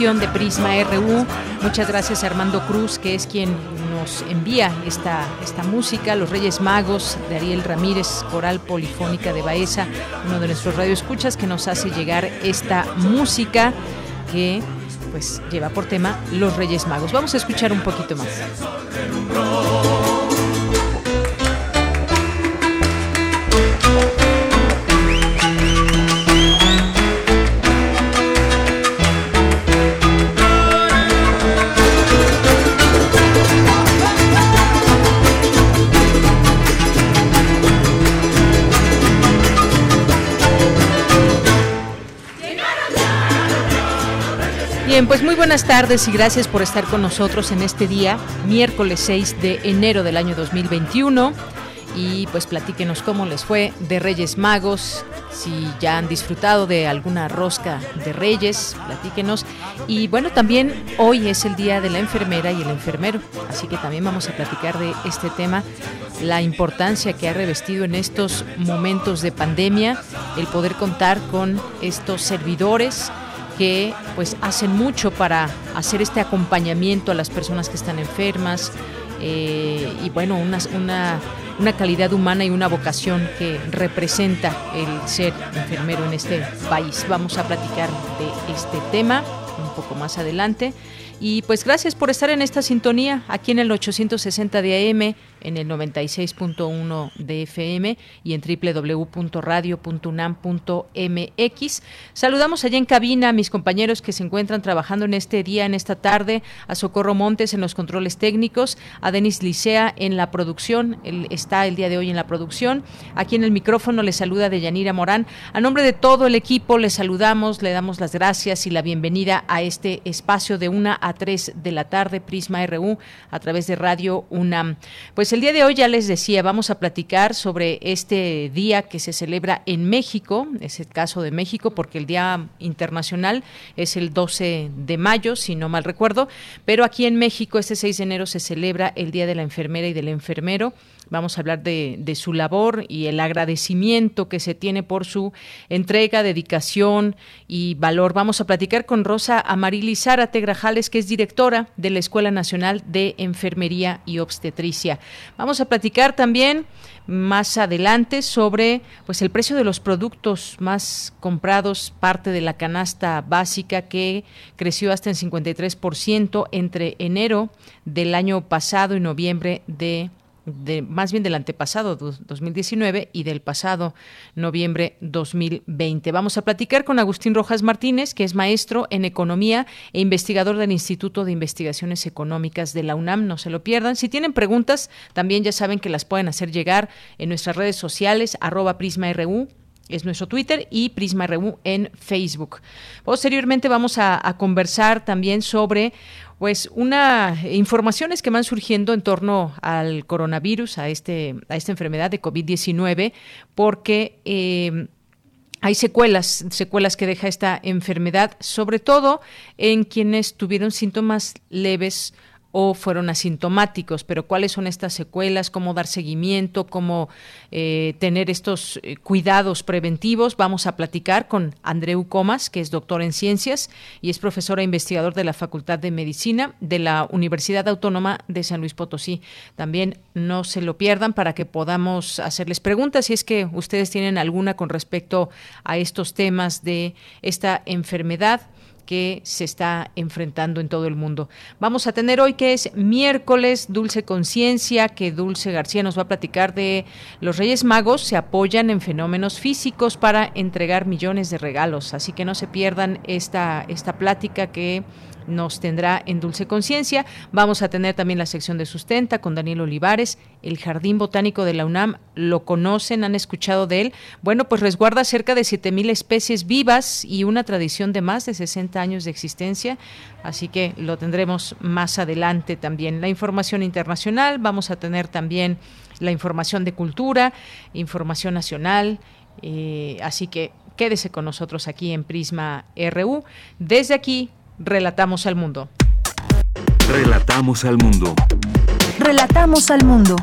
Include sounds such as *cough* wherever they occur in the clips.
De Prisma RU. Muchas gracias a Armando Cruz, que es quien nos envía esta, esta música, Los Reyes Magos, de Ariel Ramírez, Coral Polifónica de Baeza, uno de nuestros radioescuchas que nos hace llegar esta música que pues lleva por tema Los Reyes Magos. Vamos a escuchar un poquito más. Bien, pues muy buenas tardes y gracias por estar con nosotros en este día, miércoles 6 de enero del año 2021. Y pues platíquenos cómo les fue de Reyes Magos, si ya han disfrutado de alguna rosca de Reyes, platíquenos. Y bueno, también hoy es el día de la enfermera y el enfermero, así que también vamos a platicar de este tema, la importancia que ha revestido en estos momentos de pandemia el poder contar con estos servidores que pues hacen mucho para hacer este acompañamiento a las personas que están enfermas eh, y bueno, una, una, una calidad humana y una vocación que representa el ser enfermero en este país. Vamos a platicar de este tema un poco más adelante. Y pues gracias por estar en esta sintonía aquí en el 860 de AM en el 96.1 de FM y en www.radio.unam.mx. Saludamos allá en cabina a mis compañeros que se encuentran trabajando en este día, en esta tarde, a Socorro Montes en los controles técnicos, a Denis Licea en la producción, él está el día de hoy en la producción. Aquí en el micrófono le saluda Deyanira Morán. A nombre de todo el equipo le saludamos, le damos las gracias y la bienvenida a este espacio de una a tres de la tarde, Prisma RU, a través de Radio UNAM. Pues pues el día de hoy ya les decía, vamos a platicar sobre este día que se celebra en México, es el caso de México, porque el Día Internacional es el 12 de mayo, si no mal recuerdo, pero aquí en México este 6 de enero se celebra el Día de la Enfermera y del Enfermero. Vamos a hablar de, su labor y el agradecimiento que se tiene por su entrega, dedicación y valor. Vamos a platicar con Rosa Amarili Zárate Grajales, que es directora de la Escuela Nacional de Enfermería y Obstetricia. Vamos a platicar también más adelante sobre pues el precio de los productos más comprados, parte de la canasta básica que creció hasta en 53% entre enero del año pasado y noviembre de de, más bien del antepasado 2019 y del pasado noviembre 2020. Vamos a platicar con Agustín Rojas Martínez, que es maestro en economía e investigador del Instituto de Investigaciones Económicas de la UNAM. No se lo pierdan. Si tienen preguntas, también ya saben que las pueden hacer llegar en nuestras redes sociales, arroba PrismaRU, es nuestro Twitter y Prisma RU en Facebook. Posteriormente vamos a, a, conversar también sobre pues una informaciones que van surgiendo en torno al coronavirus, a este a esta enfermedad de COVID-19, porque eh, hay secuelas, secuelas que deja esta enfermedad, sobre todo en quienes tuvieron síntomas leves o fueron asintomáticos, pero cuáles son estas secuelas, cómo dar seguimiento, cómo eh, tener estos eh, cuidados preventivos. Vamos a platicar con Andreu Comas, que es doctor en ciencias y es profesor e investigador de la Facultad de Medicina de la Universidad Autónoma de San Luis Potosí. También no se lo pierdan para que podamos hacerles preguntas si es que ustedes tienen alguna con respecto a estos temas de esta enfermedad que se está enfrentando en todo el mundo. Vamos a tener hoy que es miércoles Dulce Conciencia, que Dulce García nos va a platicar de los Reyes Magos se apoyan en fenómenos físicos para entregar millones de regalos, así que no se pierdan esta esta plática que nos tendrá en Dulce Conciencia. Vamos a tener también la sección de sustenta con Daniel Olivares, el Jardín Botánico de la UNAM. ¿Lo conocen? ¿Han escuchado de él? Bueno, pues resguarda cerca de 7.000 especies vivas y una tradición de más de 60 años de existencia. Así que lo tendremos más adelante también. La información internacional, vamos a tener también la información de cultura, información nacional. Eh, así que quédese con nosotros aquí en Prisma RU. Desde aquí Relatamos al mundo. Relatamos al mundo. Relatamos al mundo.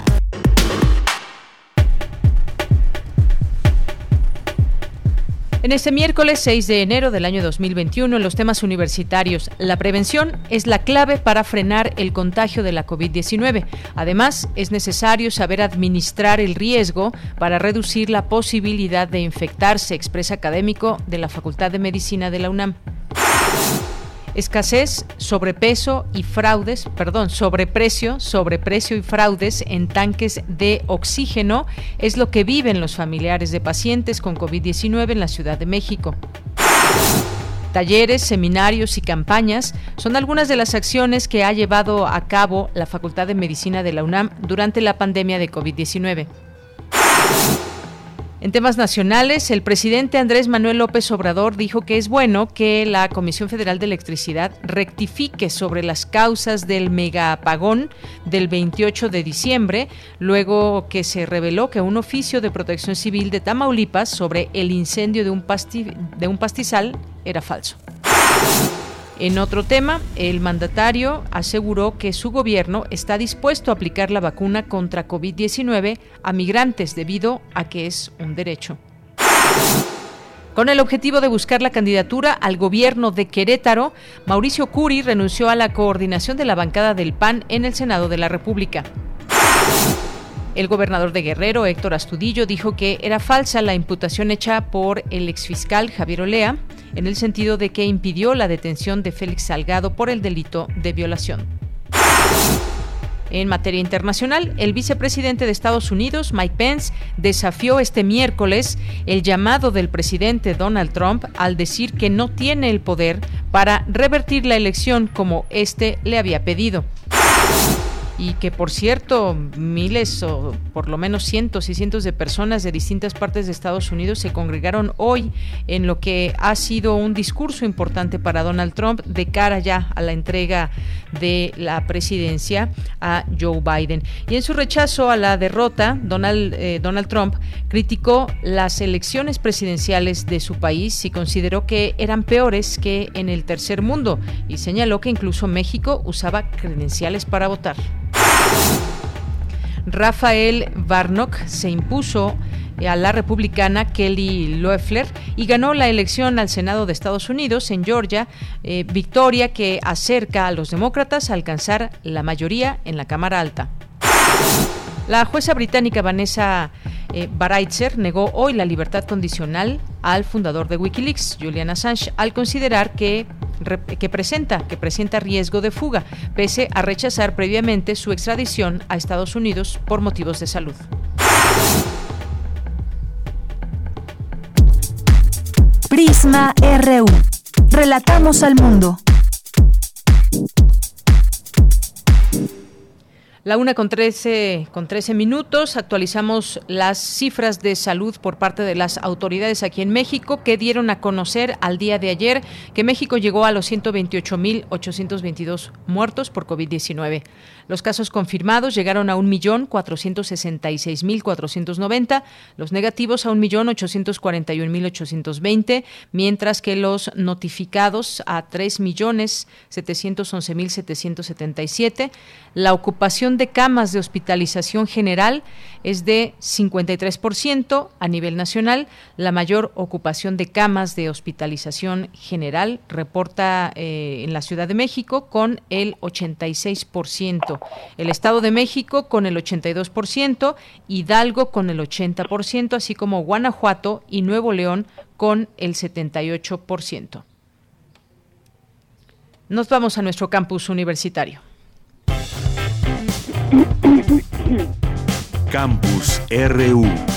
En este miércoles 6 de enero del año 2021, en los temas universitarios, la prevención es la clave para frenar el contagio de la COVID-19. Además, es necesario saber administrar el riesgo para reducir la posibilidad de infectarse, expresa académico de la Facultad de Medicina de la UNAM. Escasez, sobrepeso y fraudes, perdón, sobreprecio, sobreprecio y fraudes en tanques de oxígeno es lo que viven los familiares de pacientes con COVID-19 en la Ciudad de México. Talleres, seminarios y campañas son algunas de las acciones que ha llevado a cabo la Facultad de Medicina de la UNAM durante la pandemia de COVID-19. En temas nacionales, el presidente Andrés Manuel López Obrador dijo que es bueno que la Comisión Federal de Electricidad rectifique sobre las causas del mega apagón del 28 de diciembre, luego que se reveló que un oficio de protección civil de Tamaulipas sobre el incendio de un, de un pastizal era falso. En otro tema, el mandatario aseguró que su gobierno está dispuesto a aplicar la vacuna contra COVID-19 a migrantes debido a que es un derecho. Con el objetivo de buscar la candidatura al gobierno de Querétaro, Mauricio Curi renunció a la coordinación de la bancada del PAN en el Senado de la República. El gobernador de Guerrero, Héctor Astudillo, dijo que era falsa la imputación hecha por el exfiscal Javier Olea en el sentido de que impidió la detención de Félix Salgado por el delito de violación. En materia internacional, el vicepresidente de Estados Unidos, Mike Pence, desafió este miércoles el llamado del presidente Donald Trump al decir que no tiene el poder para revertir la elección como éste le había pedido y que por cierto miles o por lo menos cientos y cientos de personas de distintas partes de Estados Unidos se congregaron hoy en lo que ha sido un discurso importante para Donald Trump de cara ya a la entrega de la presidencia a Joe Biden. Y en su rechazo a la derrota, Donald, eh, Donald Trump criticó las elecciones presidenciales de su país y consideró que eran peores que en el tercer mundo y señaló que incluso México usaba credenciales para votar. Rafael Warnock se impuso a la republicana Kelly Loeffler y ganó la elección al Senado de Estados Unidos en Georgia, eh, victoria que acerca a los demócratas a alcanzar la mayoría en la Cámara Alta. La jueza británica Vanessa eh, Baraitzer negó hoy la libertad condicional al fundador de Wikileaks, Julian Assange, al considerar que, que, presenta, que presenta riesgo de fuga, pese a rechazar previamente su extradición a Estados Unidos por motivos de salud. Prisma RU. Relatamos al mundo. La una con 13, con 13 minutos. Actualizamos las cifras de salud por parte de las autoridades aquí en México que dieron a conocer al día de ayer que México llegó a los 128.822 muertos por COVID-19. Los casos confirmados llegaron a 1.466.490, los negativos a 1.841.820, mientras que los notificados a 3.711.777. La ocupación de camas de hospitalización general es de 53% a nivel nacional. La mayor ocupación de camas de hospitalización general reporta eh, en la Ciudad de México con el 86%, el Estado de México con el 82%, Hidalgo con el 80%, así como Guanajuato y Nuevo León con el 78%. Nos vamos a nuestro campus universitario. Campus RU.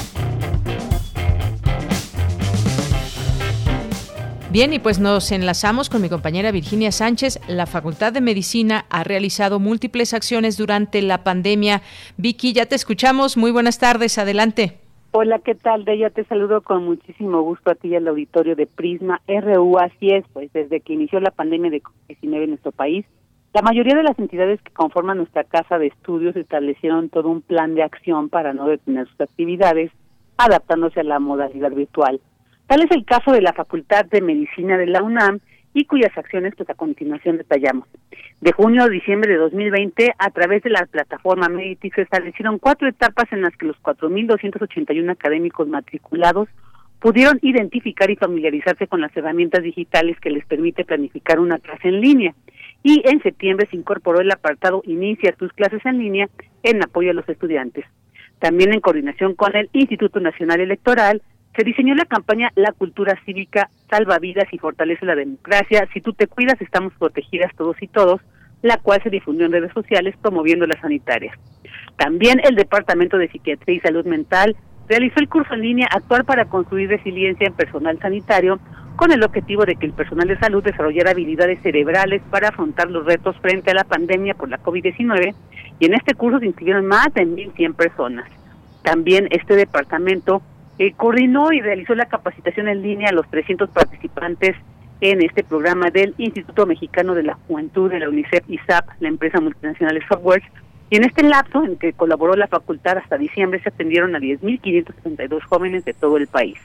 Bien, y pues nos enlazamos con mi compañera Virginia Sánchez. La Facultad de Medicina ha realizado múltiples acciones durante la pandemia. Vicky, ya te escuchamos. Muy buenas tardes. Adelante. Hola, ¿qué tal? De ella te saludo con muchísimo gusto a ti y al auditorio de Prisma RU. Así es, pues desde que inició la pandemia de COVID-19 en nuestro país, la mayoría de las entidades que conforman nuestra casa de estudios establecieron todo un plan de acción para no detener sus actividades, adaptándose a la modalidad virtual. Tal es el caso de la Facultad de Medicina de la UNAM y cuyas acciones pues a continuación detallamos. De junio a diciembre de 2020, a través de la plataforma Meditix se establecieron cuatro etapas en las que los 4.281 académicos matriculados pudieron identificar y familiarizarse con las herramientas digitales que les permite planificar una clase en línea y en septiembre se incorporó el apartado Inicia tus clases en línea en apoyo a los estudiantes. También en coordinación con el Instituto Nacional Electoral, se diseñó la campaña La cultura cívica salva vidas y fortalece la democracia. Si tú te cuidas, estamos protegidas todos y todos, la cual se difundió en redes sociales promoviendo las sanitarias. También el Departamento de Psiquiatría y Salud Mental realizó el curso en línea Actuar para construir resiliencia en personal sanitario, con el objetivo de que el personal de salud desarrollara habilidades cerebrales para afrontar los retos frente a la pandemia por la COVID-19 y en este curso se inscribieron más de 1.100 personas. También este departamento eh, coordinó y realizó la capacitación en línea a los 300 participantes en este programa del Instituto Mexicano de la Juventud de la UNICEF ISAP, la empresa multinacional de software. Y en este lapso en que colaboró la facultad hasta diciembre se atendieron a 10.572 jóvenes de todo el país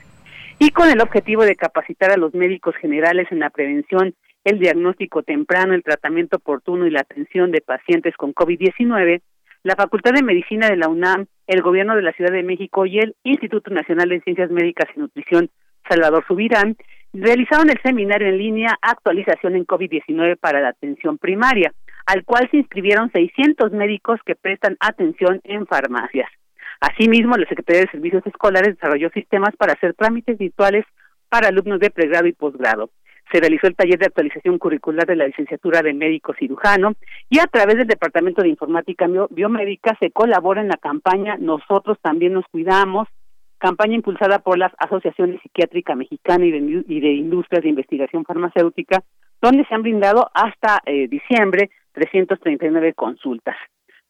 y con el objetivo de capacitar a los médicos generales en la prevención, el diagnóstico temprano, el tratamiento oportuno y la atención de pacientes con COVID-19, la Facultad de Medicina de la UNAM, el Gobierno de la Ciudad de México y el Instituto Nacional de Ciencias Médicas y Nutrición Salvador Subirán realizaron el seminario en línea Actualización en COVID-19 para la atención primaria, al cual se inscribieron 600 médicos que prestan atención en farmacias. Asimismo, la Secretaría de Servicios Escolares desarrolló sistemas para hacer trámites virtuales para alumnos de pregrado y posgrado. Se realizó el taller de actualización curricular de la licenciatura de médico cirujano y a través del Departamento de Informática Biomédica se colabora en la campaña Nosotros también nos cuidamos, campaña impulsada por las asociaciones psiquiátrica mexicana y de, industrias de investigación farmacéutica, donde se han brindado hasta eh, diciembre 339 consultas.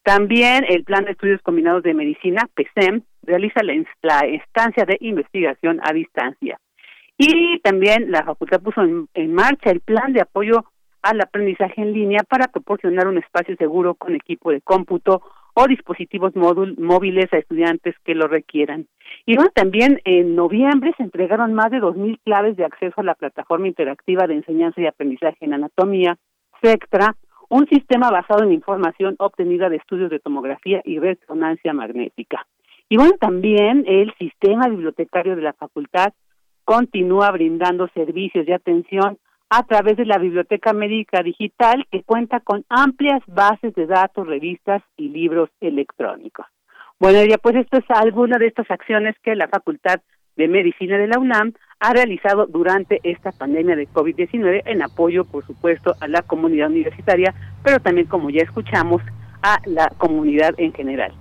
También el Plan de Estudios Combinados de Medicina, PESEM, realiza la, estancia de investigación a distancia. Y también la facultad puso en, marcha el plan de apoyo al aprendizaje en línea para proporcionar un espacio seguro con equipo de cómputo o dispositivos móviles a estudiantes que lo requieran. Y bueno, también en noviembre se entregaron más de 2.000 claves de acceso a la plataforma interactiva de enseñanza y aprendizaje en anatomía, SECTRA, un sistema basado en información obtenida de estudios de tomografía y resonancia magnética. Y bueno, también el sistema bibliotecario de la facultad continúa brindando servicios de atención a través de la Biblioteca Médica Digital, que cuenta con amplias bases de datos, revistas y libros electrónicos. Bueno, ya pues esto es alguna de estas acciones que la Facultad de Medicina de la UNAM ha realizado durante esta pandemia de COVID-19 en apoyo, por supuesto, a la comunidad universitaria, pero también, como ya escuchamos, a la comunidad en general.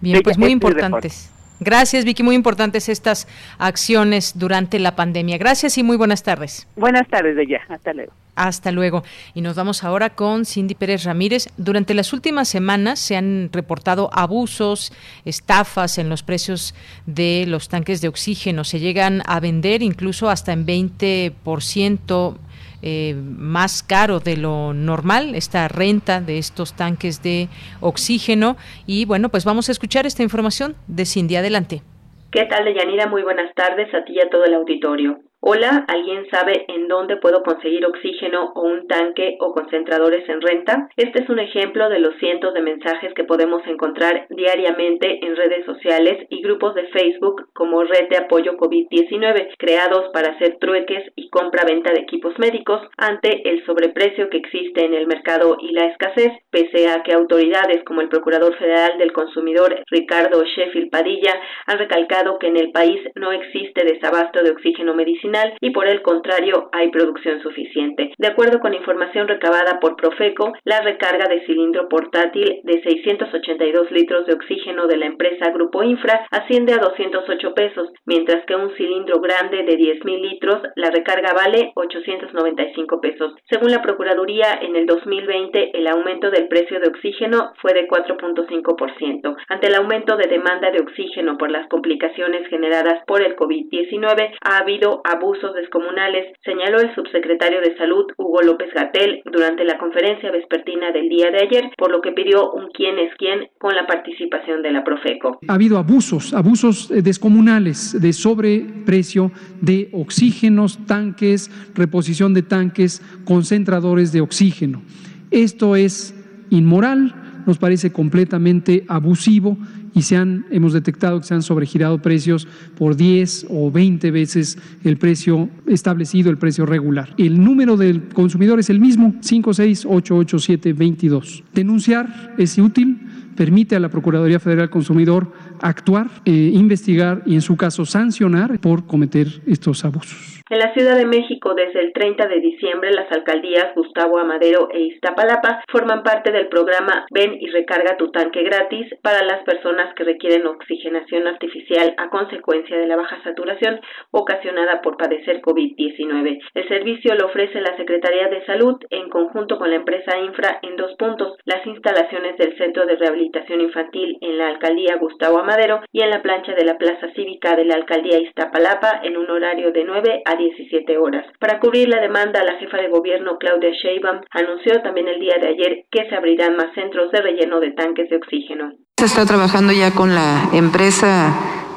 Bien, pues muy este importantes. Gracias, Vicky. Muy importantes estas acciones durante la pandemia. Gracias y muy buenas tardes. Buenas tardes, de ya. Hasta luego. Hasta luego. Y nos vamos ahora con Cindy Pérez Ramírez. Durante las últimas semanas se han reportado abusos, estafas en los precios de los tanques de oxígeno. Se llegan a vender incluso hasta en 20% eh, más caro de lo normal, esta renta de estos tanques de oxígeno. Y bueno, pues vamos a escuchar esta información de Cindy. Adelante. ¿Qué tal, Deyanira? Muy buenas tardes a ti y a todo el auditorio. Hola, ¿alguien sabe en dónde puedo conseguir oxígeno o un tanque o concentradores en renta? Este es un ejemplo de los cientos de mensajes que podemos encontrar diariamente en redes sociales y grupos de Facebook como Red de Apoyo COVID-19, creados para hacer trueques y compra-venta de equipos médicos ante el sobreprecio que existe en el mercado y la escasez, pese a que autoridades como el Procurador Federal del Consumidor Ricardo Sheffield Padilla han recalcado que en el país no existe desabasto de oxígeno medicinal y por el contrario hay producción suficiente. De acuerdo con información recabada por Profeco, la recarga de cilindro portátil de 682 litros de oxígeno de la empresa Grupo Infra asciende a 208 pesos, mientras que un cilindro grande de 10.000 litros la recarga vale 895 pesos. Según la Procuraduría, en el 2020 el aumento del precio de oxígeno fue de 4.5%. Ante el aumento de demanda de oxígeno por las complicaciones generadas por el COVID-19, ha habido abusos descomunales, señaló el subsecretario de Salud Hugo López Gatel durante la conferencia vespertina del día de ayer, por lo que pidió un quién es quién con la participación de la Profeco. Ha habido abusos, abusos eh, descomunales de sobreprecio de oxígenos, tanques, reposición de tanques, concentradores de oxígeno. Esto es inmoral, nos parece completamente abusivo y se han, hemos detectado que se han sobregirado precios por 10 o 20 veces el precio establecido, el precio regular. El número del consumidor es el mismo, 5688722. Denunciar es útil, permite a la Procuraduría Federal Consumidor actuar, eh, investigar y en su caso sancionar por cometer estos abusos. En la Ciudad de México, desde el 30 de diciembre, las alcaldías Gustavo Amadero e Iztapalapa forman parte del programa Ven y recarga tu tanque gratis para las personas que requieren oxigenación artificial a consecuencia de la baja saturación ocasionada por padecer COVID-19. El servicio lo ofrece la Secretaría de Salud en conjunto con la empresa Infra en dos puntos, las instalaciones del Centro de Rehabilitación Infantil en la alcaldía Gustavo Amadero y en la plancha de la Plaza Cívica de la alcaldía Iztapalapa en un horario de 9 a 17 horas. Para cubrir la demanda, la jefa de gobierno Claudia Sheinbaum anunció también el día de ayer que se abrirán más centros de relleno de tanques de oxígeno. Se está trabajando ya con la empresa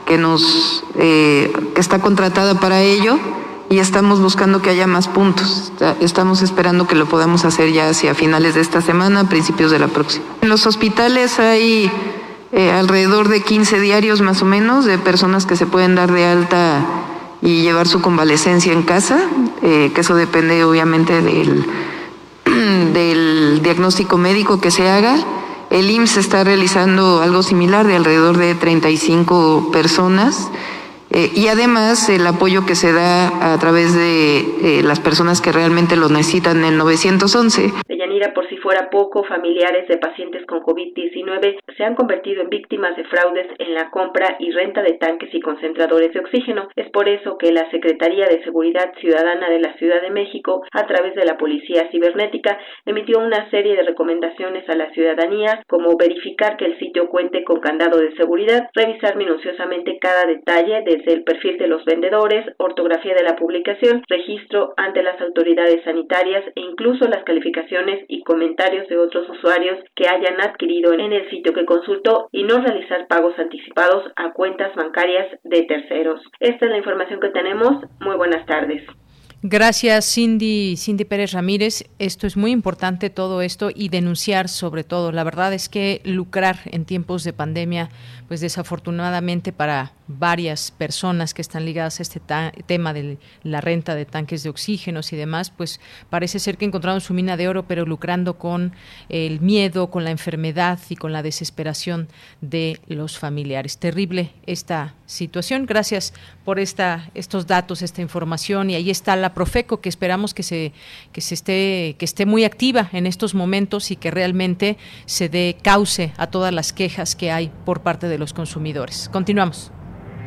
que nos eh, que está contratada para ello y estamos buscando que haya más puntos. Estamos esperando que lo podamos hacer ya hacia finales de esta semana, principios de la próxima. En los hospitales hay eh, alrededor de 15 diarios más o menos de personas que se pueden dar de alta y llevar su convalecencia en casa, eh, que eso depende obviamente del, *clears throat* del diagnóstico médico que se haga. El IMSS está realizando algo similar de alrededor de 35 personas eh, y además el apoyo que se da a través de eh, las personas que realmente lo necesitan en el 911. Deyanira, por si fuera poco, familiares de pacientes con COVID-19 se han convertido en víctimas de fraudes en la compra y renta de tanques y concentradores de oxígeno. Es por eso que la Secretaría de Seguridad Ciudadana de la Ciudad de México, a través de la Policía Cibernética, emitió una serie de recomendaciones a la ciudadanía, como verificar que el sitio cuente con candado de seguridad, revisar minuciosamente cada detalle el perfil de los vendedores, ortografía de la publicación, registro ante las autoridades sanitarias e incluso las calificaciones y comentarios de otros usuarios que hayan adquirido en el sitio que consultó y no realizar pagos anticipados a cuentas bancarias de terceros. Esta es la información que tenemos. Muy buenas tardes. Gracias, Cindy, Cindy Pérez Ramírez. Esto es muy importante, todo esto, y denunciar sobre todo. La verdad es que lucrar en tiempos de pandemia, pues desafortunadamente para varias personas que están ligadas a este tema de la renta de tanques de oxígenos y demás, pues parece ser que encontraron su mina de oro, pero lucrando con el miedo, con la enfermedad y con la desesperación de los familiares. Terrible esta situación. Gracias por esta, estos datos, esta información. Y ahí está la Profeco, que esperamos que se, que se esté, que esté muy activa en estos momentos y que realmente se dé cauce a todas las quejas que hay por parte de los consumidores. Continuamos.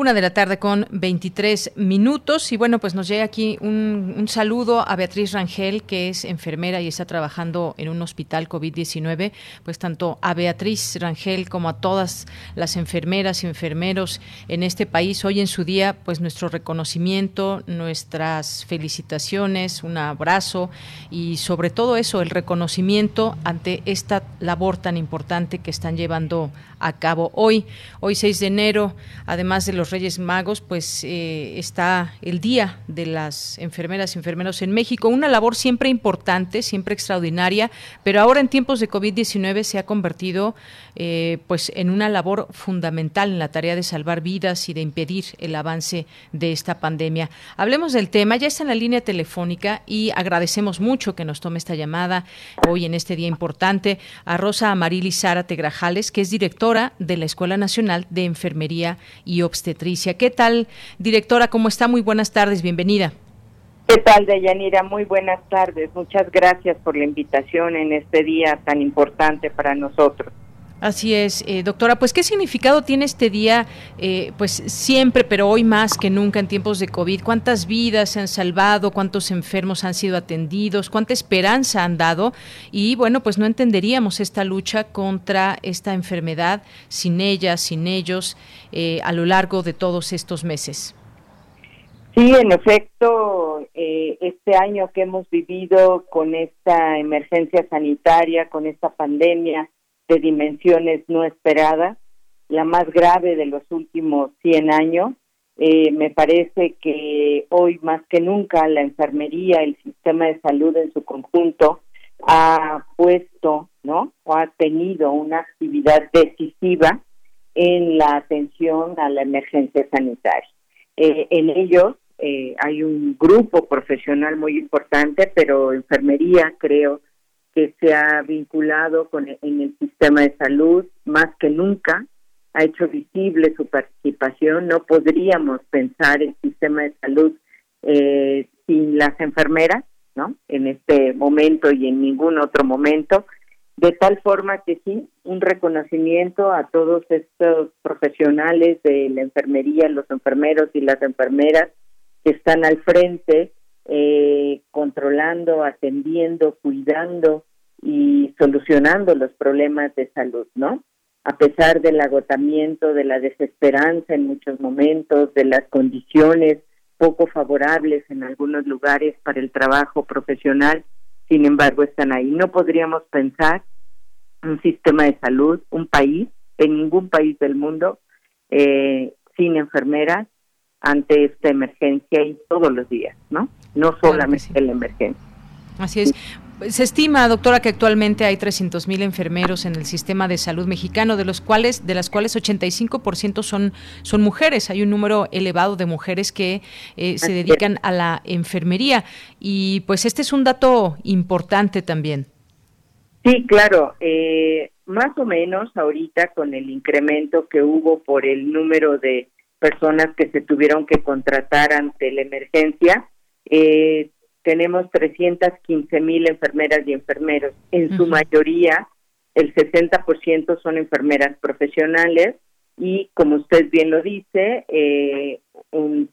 Una de la tarde con 23 minutos. Y bueno, pues nos llega aquí un, saludo a Beatriz Rangel, que es enfermera y está trabajando en un hospital COVID-19. Pues tanto a Beatriz Rangel como a todas las enfermeras y enfermeros en este país, hoy en su día, pues nuestro reconocimiento, nuestras felicitaciones, un abrazo y sobre todo eso, el reconocimiento ante esta labor tan importante que están llevando a cabo hoy. Hoy 6 de enero, además de los Reyes Magos, pues eh, está el Día de las Enfermeras y Enfermeros en México, una labor siempre importante, siempre extraordinaria, pero ahora en tiempos de COVID-19 se ha convertido eh, pues en una labor fundamental en la tarea de salvar vidas y de impedir el avance de esta pandemia. Hablemos del tema, ya está en la línea telefónica y agradecemos mucho que nos tome esta llamada hoy en este día importante a Rosa Amarili Zárate Grajales, que es directora de la Escuela Nacional de Enfermería y Obstetricia. ¿Qué tal, directora? ¿Cómo está? Muy buenas tardes, bienvenida. ¿Qué tal, Deyanira? Muy buenas tardes. Muchas gracias por la invitación en este día tan importante para nosotros. Así es, eh, doctora. Pues, ¿qué significado tiene este día? Eh, pues siempre, pero hoy más que nunca en tiempos de COVID. ¿Cuántas vidas se han salvado? ¿Cuántos enfermos han sido atendidos? ¿Cuánta esperanza han dado? Y bueno, pues no entenderíamos esta lucha contra esta enfermedad sin ellas, sin ellos, eh, a lo largo de todos estos meses. Sí, en efecto, este año que hemos vivido con esta emergencia sanitaria, con esta pandemia, de dimensiones no esperadas, la más grave de los últimos 100 años. Eh, me parece que hoy más que nunca la enfermería, el sistema de salud en su conjunto, ha puesto, ¿no? O ha tenido una actividad decisiva en la atención a la emergencia sanitaria. Eh, en ellos eh, hay un grupo profesional muy importante, pero enfermería creo que se ha vinculado con e, en el sistema de salud más que nunca, ha hecho visible su participación. No podríamos pensar el sistema de salud eh, sin las enfermeras, ¿no? En este momento y en ningún otro momento, de tal forma que sí, un reconocimiento a todos estos profesionales de la enfermería, los enfermeros y las enfermeras que están al frente eh, controlando, atendiendo, cuidando y solucionando los problemas de salud, ¿no? A pesar del agotamiento, de la desesperanza en muchos momentos, de las condiciones poco favorables en algunos lugares para el trabajo profesional, sin embargo están ahí. No podríamos pensar un sistema de salud, un país, en ningún país del mundo, eh, sin enfermeras, ante esta emergencia y todos los días, ¿no? No solamente la emergencia. Así es. Se estima, doctora, que actualmente hay 300.000 enfermeros en el sistema de salud mexicano, de los cuales de las cuales 85% son son mujeres. Hay un número elevado de mujeres que eh, se dedican a la enfermería y pues este es un dato importante también. Sí, claro. Eh, más o menos ahorita con el incremento que hubo por el número de personas que se tuvieron que contratar ante la emergencia, eh, tenemos 315 mil enfermeras y enfermeros. En su mayoría, el 60% son enfermeras profesionales y, como usted bien lo dice, eh,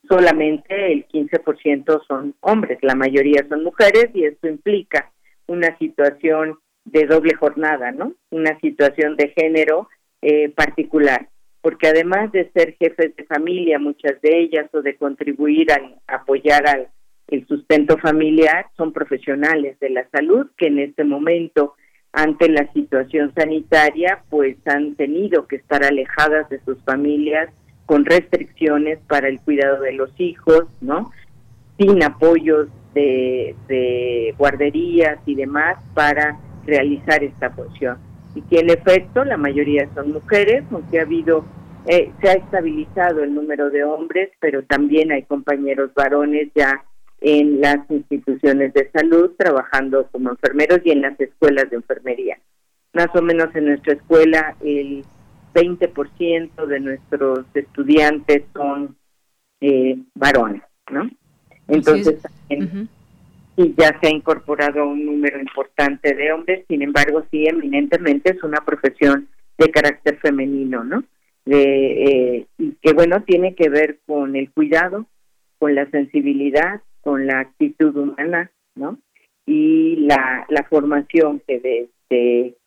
solamente el 15% son hombres, la mayoría son mujeres y esto implica una situación de doble jornada, ¿no? Una situación de género eh, particular porque además de ser jefes de familia, muchas de ellas, o de contribuir a apoyar al el sustento familiar, son profesionales de la salud que en este momento, ante la situación sanitaria, pues han tenido que estar alejadas de sus familias con restricciones para el cuidado de los hijos, ¿no? Sin apoyos de, de guarderías y demás para realizar esta función y que en efecto la mayoría son mujeres, aunque ha habido, eh, se ha estabilizado el número de hombres, pero también hay compañeros varones ya en las instituciones de salud trabajando como enfermeros y en las escuelas de enfermería. Más o menos en nuestra escuela el 20% de nuestros estudiantes son eh, varones, ¿no? Entonces, y ya se ha incorporado un número importante de hombres, sin embargo, sí, eminentemente es una profesión de carácter femenino, ¿no? De, eh, y que, bueno, tiene que ver con el cuidado, con la sensibilidad, con la actitud humana, ¿no? Y la, la formación que desde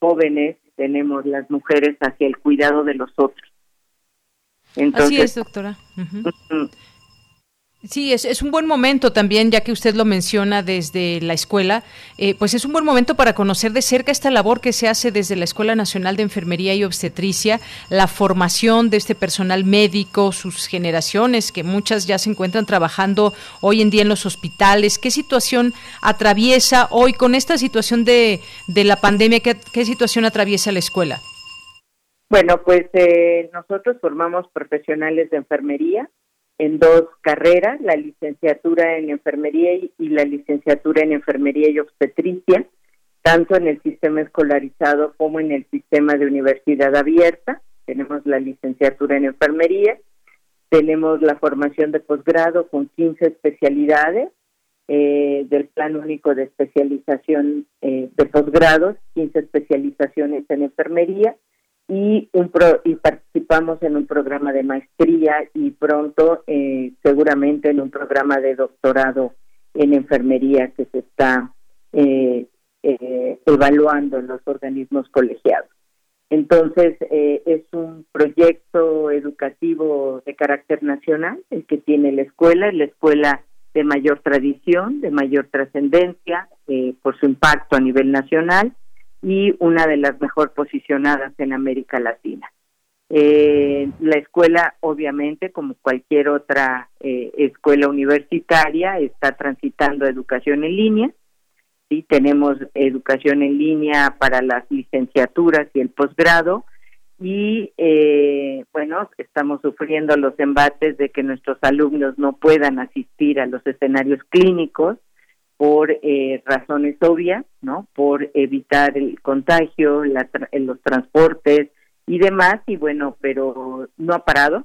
jóvenes tenemos las mujeres hacia el cuidado de los otros. Así es, doctora. Sí, es, es, un buen momento también, ya que usted lo menciona desde la escuela, eh, pues es un buen momento para conocer de cerca esta labor que se hace desde la Escuela Nacional de Enfermería y Obstetricia, la formación de este personal médico, sus generaciones, que muchas ya se encuentran trabajando hoy en día en los hospitales. ¿Qué situación atraviesa hoy con esta situación de, la pandemia? ¿qué, ¿Qué situación atraviesa la escuela? Bueno, pues eh, nosotros formamos profesionales de enfermería en dos carreras, la licenciatura en enfermería y, la licenciatura en enfermería y obstetricia, tanto en el sistema escolarizado como en el sistema de universidad abierta. Tenemos la licenciatura en enfermería, tenemos la formación de posgrado con 15 especialidades eh, del Plan Único de Especialización eh, de Posgrados, 15 especializaciones en enfermería y, un y participamos en un programa de maestría y pronto eh, seguramente en un programa de doctorado en enfermería que se está eh, eh, evaluando en los organismos colegiados. Entonces, es un proyecto educativo de carácter nacional, el que tiene la escuela, la escuela de mayor tradición, de mayor trascendencia, por su impacto a nivel nacional, y una de las mejor posicionadas en América Latina. Eh, la escuela, obviamente, como cualquier otra eh, escuela universitaria, está transitando educación en línea. Sí, tenemos educación en línea para las licenciaturas y el posgrado. Y eh, bueno, estamos sufriendo los embates de que nuestros alumnos no puedan asistir a los escenarios clínicos por eh, razones obvias, ¿no? Por evitar el contagio, la los transportes y demás, y bueno, pero no ha parado.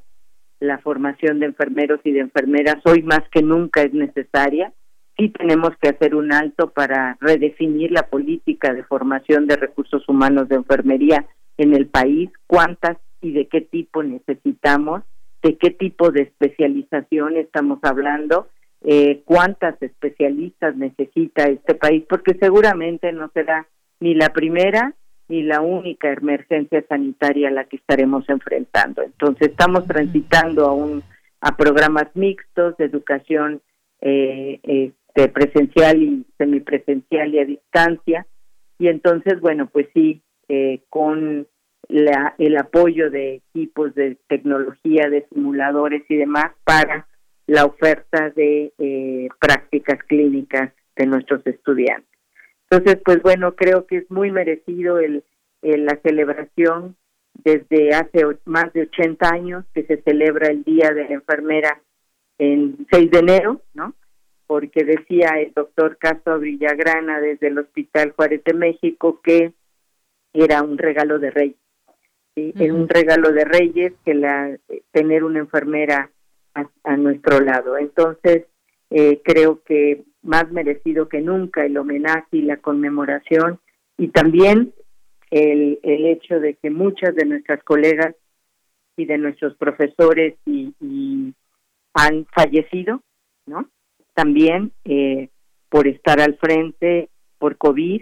La formación de enfermeros y de enfermeras hoy más que nunca es necesaria. Sí tenemos que hacer un alto para redefinir la política de formación de recursos humanos de enfermería en el país, cuántas y de qué tipo necesitamos, de qué tipo de especialización estamos hablando eh, cuántas especialistas necesita este país, porque seguramente no será ni la primera ni la única emergencia sanitaria a la que estaremos enfrentando. Entonces estamos transitando a un a programas mixtos de educación eh, este, presencial y semipresencial y a distancia y entonces bueno pues sí eh, con la, el apoyo de equipos de tecnología de simuladores y demás para la oferta de eh, prácticas clínicas de nuestros estudiantes. Entonces, pues bueno, creo que es muy merecido el, la celebración desde hace más de 80 años que se celebra el Día de la Enfermera en 6 de enero, ¿no? Porque decía el doctor Castro Villagrana desde el Hospital Juárez de México que era un regalo de reyes. ¿sí? Era un regalo de reyes que la, tener una enfermera a, nuestro lado. Entonces, eh, creo que más merecido que nunca el homenaje y la conmemoración y también el, el hecho de que muchas de nuestras colegas y de nuestros profesores y, han fallecido, ¿no? También eh, por estar al frente por COVID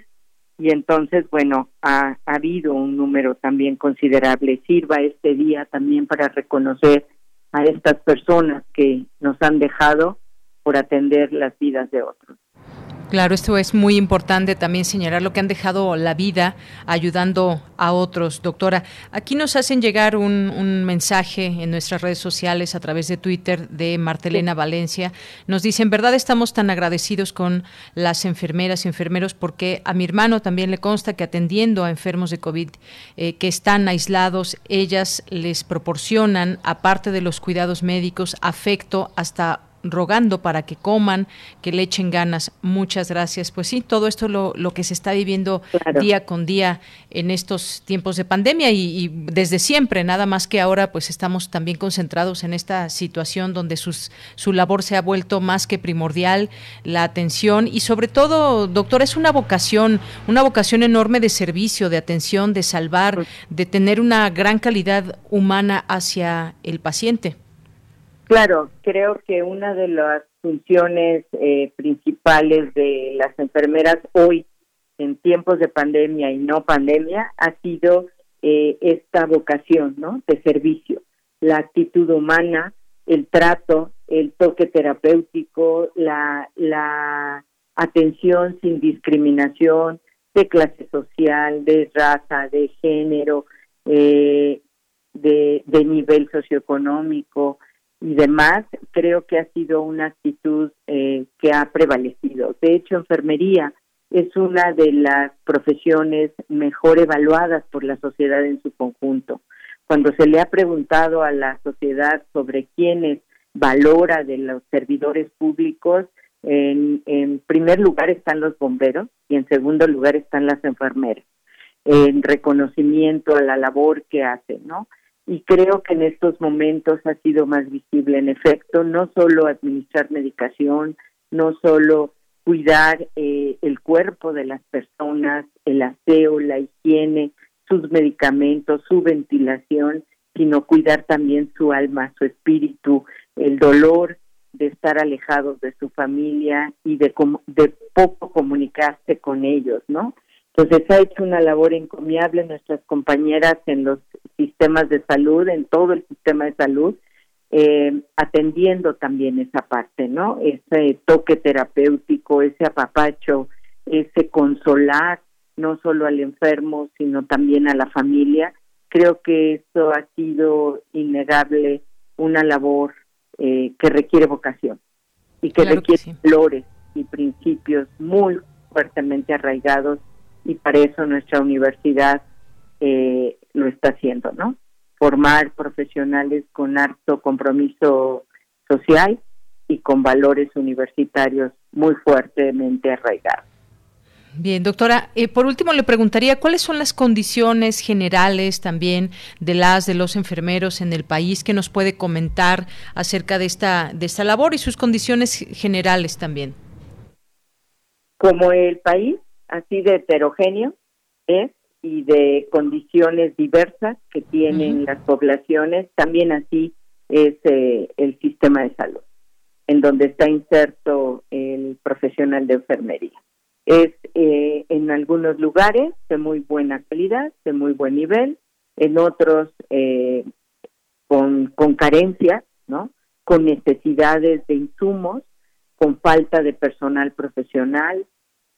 y entonces, bueno, ha habido un número también considerable. Sirva este día también para reconocer a estas personas que nos han dejado por atender las vidas de otros. Claro, esto es muy importante también señalar lo que han dejado la vida ayudando a otros, doctora. Aquí nos hacen llegar un, mensaje en nuestras redes sociales a través de Twitter de Martelena Valencia. Nos dice, en verdad estamos tan agradecidos con las enfermeras y enfermeros porque a mi hermano también le consta que atendiendo a enfermos de COVID eh, que están aislados, ellas les proporcionan, aparte de los cuidados médicos, afecto hasta rogando para que coman, que le echen ganas. Muchas gracias. Pues sí, todo esto lo, lo que se está viviendo día con día en estos tiempos de pandemia y, desde siempre, nada más que ahora pues estamos también concentrados en esta situación donde sus, su labor se ha vuelto más que primordial, la atención y sobre todo, doctor, es una vocación, una vocación enorme de servicio, de atención, de salvar, de tener una gran calidad humana hacia el paciente. Claro, creo que una de las funciones eh, principales de las enfermeras hoy, en tiempos de pandemia y no pandemia, ha sido eh, esta vocación, ¿no? De servicio, la actitud humana, el trato, el toque terapéutico, la, la atención sin discriminación de clase social, de raza, de género, eh, de, de nivel socioeconómico, y demás, creo que ha sido una actitud eh, que ha prevalecido. De hecho, enfermería es una de las profesiones mejor evaluadas por la sociedad en su conjunto. Cuando se le ha preguntado a la sociedad sobre quiénes valora de los servidores públicos, en, en primer lugar están los bomberos y en segundo lugar están las enfermeras, en reconocimiento a la labor que hacen, ¿no? Y creo que en estos momentos ha sido más visible en efecto, no solo administrar medicación, no solo cuidar eh, el cuerpo de las personas, el aseo, la higiene, sus medicamentos, su ventilación, sino cuidar también su alma, su espíritu, el dolor de estar alejados de su familia y de, de poco comunicarse con ellos, ¿no? Entonces ha hecho una labor encomiable nuestras compañeras en los sistemas de salud, en todo el sistema de salud, eh, atendiendo también esa parte, ¿no? Ese toque terapéutico, ese apapacho, ese consolar, no solo al enfermo, sino también a la familia. Creo que eso ha sido innegable una labor eh, que requiere vocación y que requiere valores y principios muy fuertemente arraigados y para eso nuestra universidad eh, lo está haciendo, ¿no? Formar profesionales con harto compromiso social y con valores universitarios muy fuertemente arraigados. Bien, doctora, eh, por último le preguntaría cuáles son las condiciones generales también de las de los enfermeros en el país que nos puede comentar acerca de esta de esta labor y sus condiciones generales también. Como el país, así de heterogéneo es y de condiciones diversas que tienen las poblaciones, también así es eh, el sistema de salud, en donde está inserto el profesional de enfermería. Es eh, en algunos lugares de muy buena calidad, de muy buen nivel, en otros eh, con, con carencias, ¿no? con necesidades de insumos, con falta de personal profesional,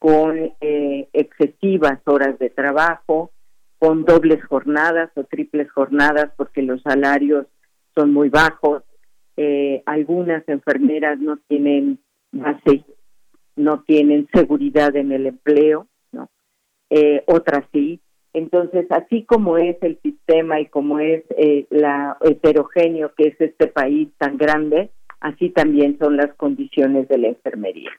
con eh, excesivas horas de trabajo, con dobles jornadas o triples jornadas porque los salarios son muy bajos. Eh, algunas enfermeras no tienen base, no tienen seguridad en el empleo, ¿no? Eh, otras sí. Entonces, así como es el sistema y como es la heterogéneo que es este país tan grande, así también son las condiciones de la enfermería.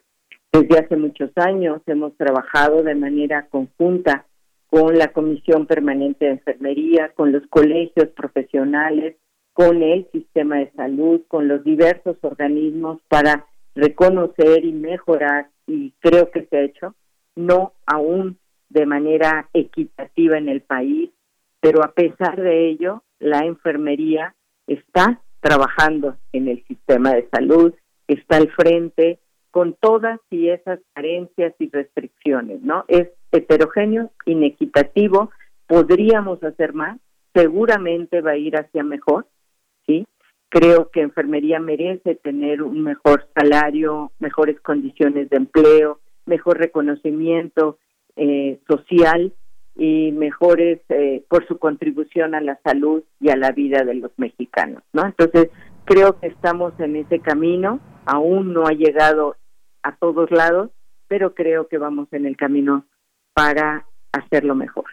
Desde hace muchos años hemos trabajado de manera conjunta con la Comisión Permanente de Enfermería, con los colegios profesionales, con el sistema de salud, con los diversos organismos para reconocer y mejorar, y creo que se ha hecho, no aún de manera equitativa en el país, pero a pesar de ello, la enfermería está trabajando en el sistema de salud, está al frente, con todas y esas carencias y restricciones, ¿no? Es heterogéneo, inequitativo, podríamos hacer más, seguramente va a ir hacia mejor, ¿sí? Creo que enfermería merece tener un mejor salario, mejores condiciones de empleo, mejor reconocimiento eh, social y mejores eh, por su contribución a la salud y a la vida de los mexicanos, ¿no? Entonces, creo que estamos en ese camino, aún no ha llegado a todos lados, pero creo que vamos en el camino para hacerlo mejor.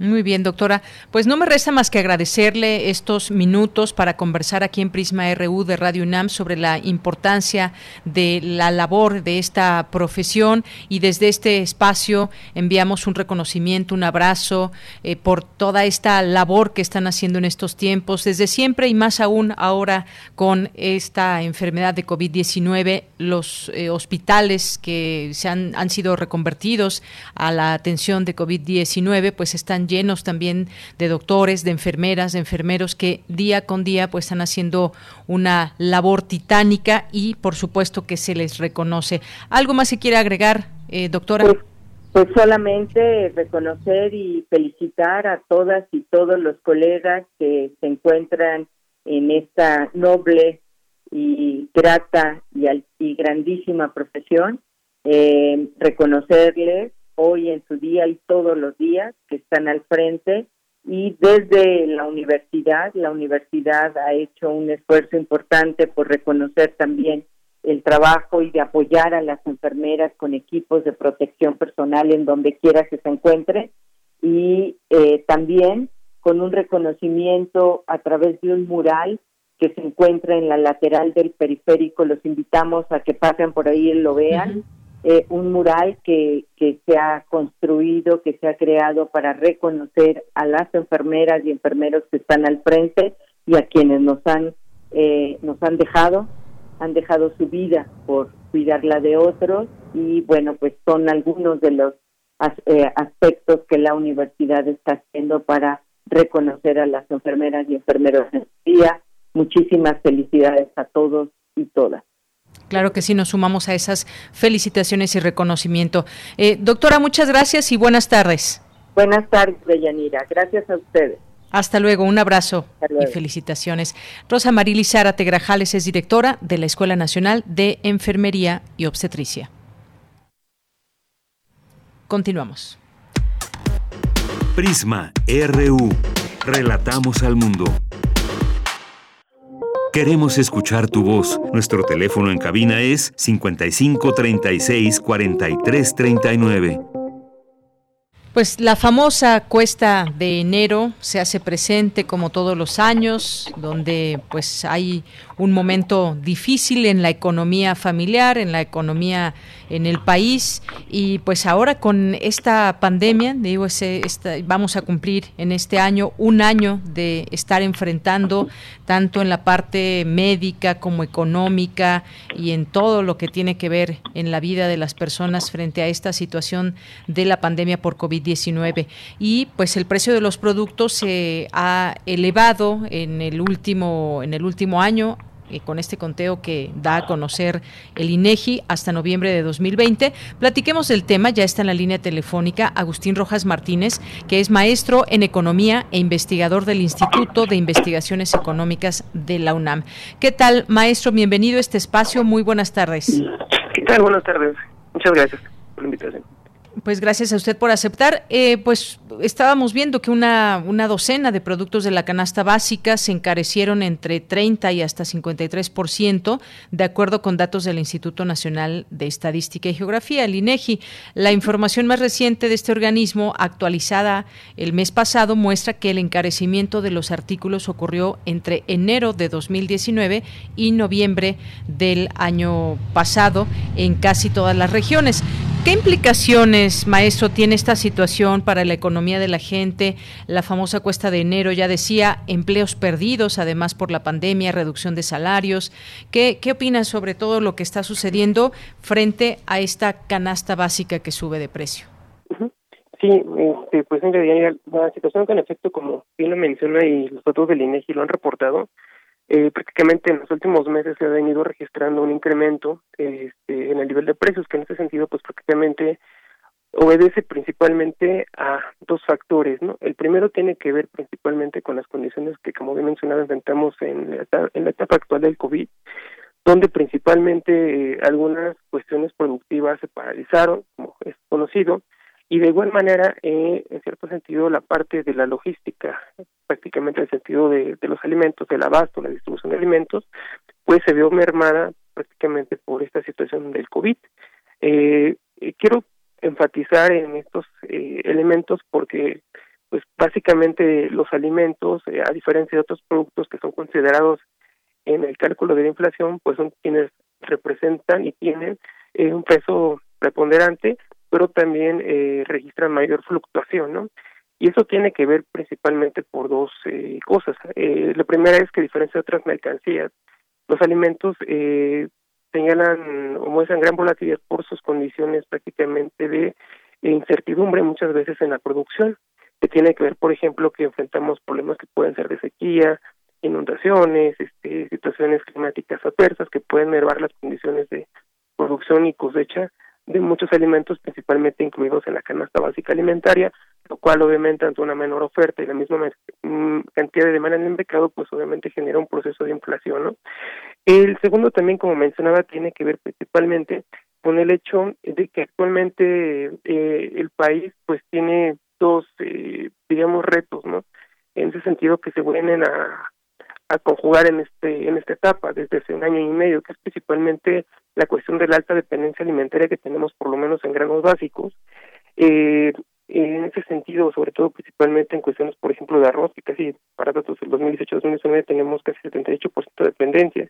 Muy bien, doctora. Pues no me resta más que agradecerle estos minutos para conversar aquí en Prisma RU de Radio UNAM sobre la importancia de la labor de esta profesión y desde este espacio enviamos un reconocimiento, un abrazo eh, por toda esta labor que están haciendo en estos tiempos, desde siempre y más aún ahora con esta enfermedad de COVID-19, los eh, hospitales que se han, han sido reconvertidos a la atención de COVID-19 pues están llenos también de doctores, de enfermeras, de enfermeros que día con día pues están haciendo una labor titánica y por supuesto que se les reconoce. ¿Algo más se quiere agregar, eh, doctora? Pues, pues solamente reconocer y felicitar a todas y todos los colegas que se encuentran en esta noble y grata y, y grandísima profesión, eh, reconocerles hoy en su día y todos los días que están al frente y desde la universidad, la universidad ha hecho un esfuerzo importante por reconocer también el trabajo y de apoyar a las enfermeras con equipos de protección personal en donde quiera que se encuentre y eh, también con un reconocimiento a través de un mural que se encuentra en la lateral del periférico. Los invitamos a que pasen por ahí y lo vean. Eh, un mural que, que se ha construido, que se ha creado para reconocer a las enfermeras y enfermeros que están al frente y a quienes nos han eh, nos han dejado, han dejado su vida por cuidar la de otros y bueno, pues son algunos de los eh, aspectos que la universidad está haciendo para reconocer a las enfermeras y enfermeros en día. Muchísimas felicidades a todos y todas. Claro que sí, nos sumamos a esas felicitaciones y reconocimiento. Eh, doctora, muchas gracias y buenas tardes. Buenas tardes, Deyanira. Gracias a ustedes. Hasta luego, un abrazo y felicitaciones. Rosa Marili Zárate Grajales es directora de la Escuela Nacional de Enfermería y Obstetricia. Continuamos. Prisma RU. Relatamos al mundo. Queremos escuchar tu voz. Nuestro teléfono en cabina es 55 36 43 39. Pues la famosa cuesta de enero se hace presente como todos los años, donde pues hay un momento difícil en la economía familiar, en la economía en el país y pues ahora con esta pandemia, digo, ese, vamos a cumplir en este año un año de estar enfrentando tanto en la parte médica como económica y en todo lo que tiene que ver en la vida de las personas frente a esta situación de la pandemia por COVID-19 y pues el precio de los productos se ha elevado en el último en el último año eh, con este conteo que da a conocer el INEGI hasta noviembre de 2020. Platiquemos del tema, ya está en la línea telefónica Agustín Rojas Martínez, que es maestro en economía e investigador del Instituto de Investigaciones Económicas de la UNAM. ¿Qué tal, maestro? Bienvenido a este espacio. Muy buenas tardes. ¿Qué tal? Buenas tardes. Muchas gracias por la invitación. Pues gracias a usted por aceptar. Eh, pues estábamos viendo que una, una docena de productos de la canasta básica se encarecieron entre 30 y hasta 53%, de acuerdo con datos del Instituto Nacional de Estadística y Geografía, el INEGI. La información más reciente de este organismo, actualizada el mes pasado, muestra que el encarecimiento de los artículos ocurrió entre enero de 2019 y noviembre del año pasado en casi todas las regiones. ¿Qué implicaciones, maestro, tiene esta situación para la economía de la gente? La famosa cuesta de enero, ya decía, empleos perdidos, además por la pandemia, reducción de salarios. ¿Qué, qué opinas sobre todo lo que está sucediendo frente a esta canasta básica que sube de precio? Sí, este, pues en realidad la situación en efecto, como bien lo menciona y los datos del INEGI lo han reportado, eh, prácticamente en los últimos meses se ha venido registrando un incremento este, en el nivel de precios, que en ese sentido, pues prácticamente obedece principalmente a dos factores, ¿no? El primero tiene que ver principalmente con las condiciones que, como bien mencionado, enfrentamos en la, etapa, en la etapa actual del COVID, donde principalmente eh, algunas cuestiones productivas se paralizaron, como es conocido, y de igual manera, eh, en cierto sentido, la parte de la logística, prácticamente en el sentido de, los alimentos, del abasto, la distribución de alimentos, pues se vio mermada prácticamente por esta situación del COVID. Eh, quiero enfatizar en estos eh, elementos porque pues básicamente los alimentos, eh, a diferencia de otros productos que son considerados en el cálculo de la inflación, pues son quienes representan y tienen eh, un peso preponderante, pero también eh, registran mayor fluctuación, ¿no? Y eso tiene que ver principalmente por dos eh, cosas. Eh, la primera es que, a diferencia de otras mercancías, los alimentos señalan o muestran gran volatilidad por sus condiciones prácticamente de incertidumbre muchas veces en la producción, que tiene que ver, por ejemplo, que enfrentamos problemas que pueden ser de sequía, inundaciones, este, situaciones climáticas adversas que pueden mermar las condiciones de producción y cosecha de muchos alimentos, principalmente incluidos en la canasta básica alimentaria, lo cual obviamente ante una menor oferta y la misma mm, cantidad de demanda en el mercado, pues obviamente genera un proceso de inflación, ¿no? El segundo también, como mencionaba, tiene que ver principalmente con el hecho de que actualmente eh, el país pues tiene dos, eh, digamos, retos, ¿no? En ese sentido que se vienen a, a conjugar en este en esta etapa desde hace un año y medio, que es principalmente la cuestión de la alta dependencia alimentaria que tenemos por lo menos en granos básicos. Eh, en ese sentido, sobre todo principalmente en cuestiones, por ejemplo, de arroz, que casi para datos del 2018-2019 tenemos casi 78% de dependencia,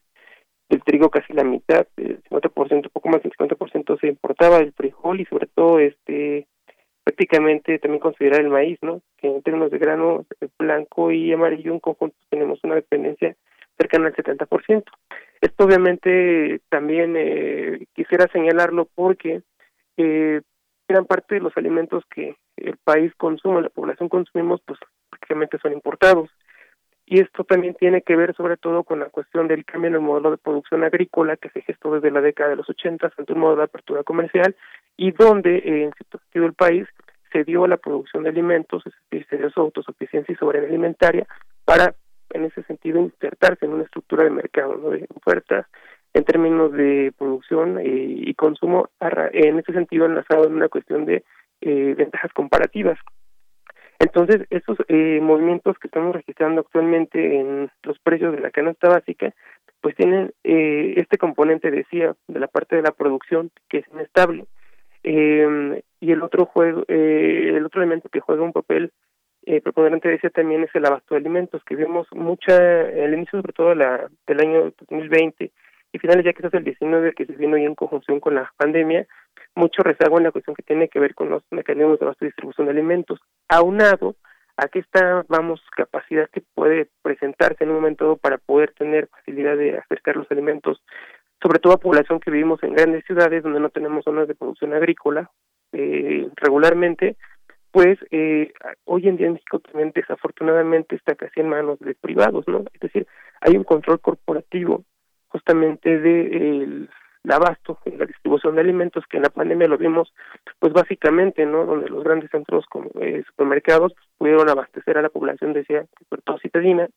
del trigo casi la mitad, el 50%, poco más del 50% se importaba, el frijol y sobre todo este prácticamente también considerar el maíz, ¿no? Que en términos de grano blanco y amarillo en conjunto tenemos una dependencia cercana al 70%. Esto obviamente también eh, quisiera señalarlo porque eh, gran parte de los alimentos que el país consume, la población consumimos, pues prácticamente son importados. Y esto también tiene que ver sobre todo con la cuestión del cambio en el modelo de producción agrícola que se gestó desde la década de los 80 ante un modelo de apertura comercial y donde eh, en cierto sentido el país se dio la producción de alimentos, es decir, su autosuficiencia y soberanía alimentaria para en ese sentido insertarse en una estructura de mercado, ¿no? de ofertas en términos de producción eh, y consumo, en ese sentido enlazado en una cuestión de eh, ventajas comparativas. Entonces, esos eh, movimientos que estamos registrando actualmente en los precios de la canasta básica, pues tienen eh, este componente, decía, de la parte de la producción que es inestable. Eh, y el otro juego, eh, el otro elemento que juega un papel eh, preponderante, decía también, es el abasto de alimentos, que vemos mucha, el inicio sobre todo la, del año 2020 y finales ya que es el 19 que se vino ya en conjunción con la pandemia, mucho rezago en la cuestión que tiene que ver con los mecanismos de distribución de alimentos, aunado a que esta, vamos, capacidad que puede presentarse en un momento para poder tener facilidad de acercar los alimentos, sobre todo a población que vivimos en grandes ciudades donde no tenemos zonas de producción agrícola eh, regularmente, pues eh, hoy en día en México también desafortunadamente está casi en manos de privados, ¿no? Es decir, hay un control corporativo justamente de el abasto en la distribución de alimentos que en la pandemia lo vimos pues básicamente no donde los grandes centros como eh, supermercados pudieron abastecer a la población decía citadina.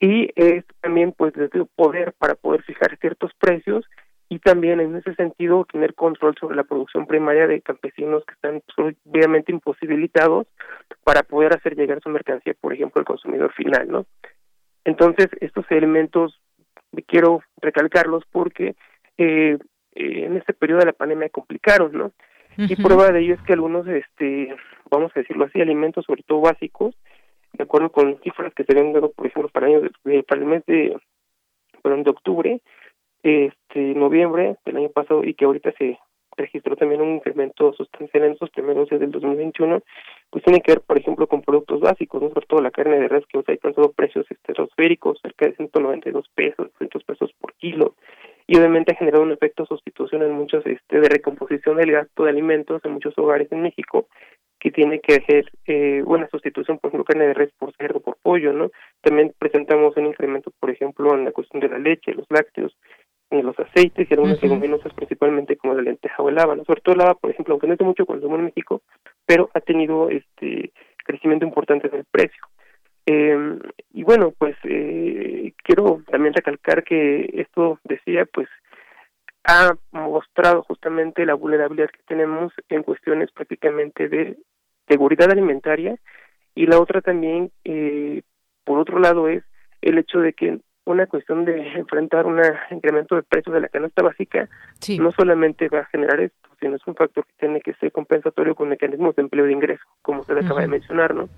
Y eh, también pues desde poder para poder fijar ciertos precios y también en ese sentido tener control sobre la producción primaria de campesinos que están pues, obviamente imposibilitados para poder hacer llegar su mercancía por ejemplo al consumidor final no entonces estos elementos quiero recalcarlos porque eh, en este periodo de la pandemia complicaron, ¿no? Y prueba de ello es que algunos, este, vamos a decirlo así, alimentos, sobre todo básicos, de acuerdo con cifras que se habían dado, por ejemplo, para, año de, para el mes de, perdón, de octubre, este, noviembre del año pasado, y que ahorita se registró también un incremento sustancial en esos primeros días del 2021, pues tiene que ver, por ejemplo, con productos básicos, ¿no? sobre todo la carne de res, que ha alcanzado precios estratosféricos, cerca de 192 pesos, 200 pesos por kilo, y obviamente ha generado un efecto de sustitución en muchos, este, de recomposición del gasto de alimentos en muchos hogares en México, que tiene que hacer eh, una sustitución, por ejemplo, carne de res por cerdo, por pollo, ¿no? También presentamos un incremento, por ejemplo, en la cuestión de la leche, los lácteos, en los aceites y algunas leguminosas principalmente como la lenteja o el habano. Sobre todo el habano, por ejemplo, aunque no es de mucho consumo en México, pero ha tenido este crecimiento importante en el precio. Eh, y bueno, pues eh, quiero también recalcar que esto decía, pues ha mostrado justamente la vulnerabilidad que tenemos en cuestiones prácticamente de seguridad alimentaria y la otra también, eh, por otro lado, es el hecho de que una cuestión de enfrentar un incremento de precios de la canasta básica no solamente va a generar esto, sino es un factor que tiene que ser compensatorio con mecanismos de empleo de ingreso, como usted acaba de mencionar, ¿no?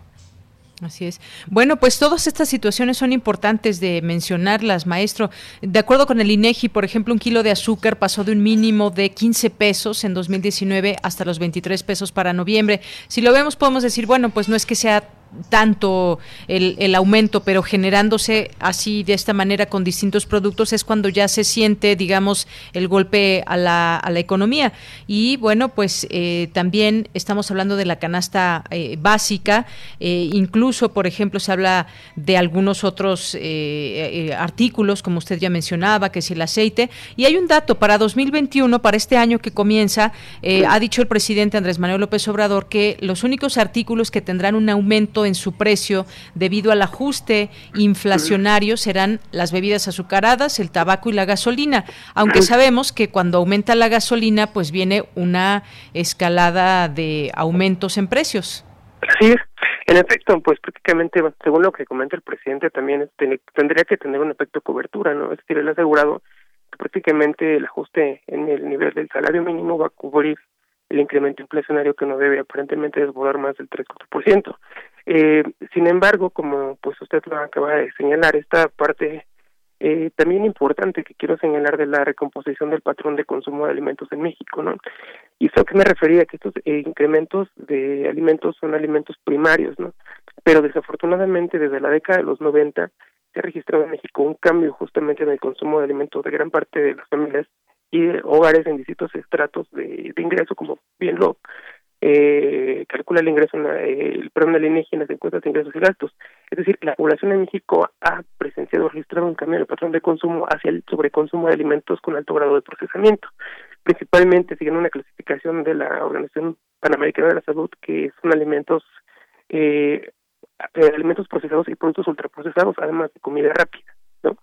Así es. Bueno, pues todas estas situaciones son importantes de mencionarlas, maestro. De acuerdo con el INEGI, por ejemplo, un kilo de azúcar pasó de un mínimo de 15 pesos en 2019 hasta los 23 pesos para noviembre. Si lo vemos, podemos decir, bueno, pues no es que sea tanto el, el, aumento, pero generándose así de esta manera con distintos productos es cuando ya se siente, digamos, el golpe a la, a la economía. Y bueno, pues eh, también estamos hablando de la canasta eh, básica, eh, incluso, por ejemplo, se habla de algunos otros artículos, como usted ya mencionaba, que es el aceite. Y hay un dato, para 2021, para este año que comienza, ha dicho el presidente Andrés Manuel López Obrador que los únicos artículos que tendrán un aumento en su precio debido al ajuste inflacionario serán las bebidas azucaradas, el tabaco y la gasolina, aunque sabemos que cuando aumenta la gasolina pues viene una escalada de aumentos en precios. Así. En efecto, pues prácticamente, según lo que comenta el presidente, también tendría que tener un efecto cobertura, ¿no? Es decir, ha asegurado que prácticamente el ajuste en el nivel del salario mínimo va a cubrir el incremento inflacionario que no debe aparentemente desbordar más del 3-4%. Eh, sin embargo, como pues usted lo acaba de señalar, esta parte eh, también importante que quiero señalar de la recomposición del patrón de consumo de alimentos en México, ¿no? Y eso que me refería, que estos eh, incrementos de alimentos son alimentos primarios, ¿no? Pero desafortunadamente desde la década de los 90 se ha registrado en México un cambio justamente en el consumo de alimentos de gran parte de las familias y hogares en distintos estratos de, de ingreso, como bien lo eh, calcula el ingreso, en la, el perdón, la INEGI en las encuestas de ingresos y gastos. Es decir, la población en México ha presenciado, registrado un cambio en el patrón de consumo hacia el sobreconsumo de alimentos con alto grado de procesamiento, principalmente siguiendo una clasificación de la Organización Panamericana de la Salud, que son alimentos eh, alimentos procesados y productos ultraprocesados, además de comida rápida. ¿no?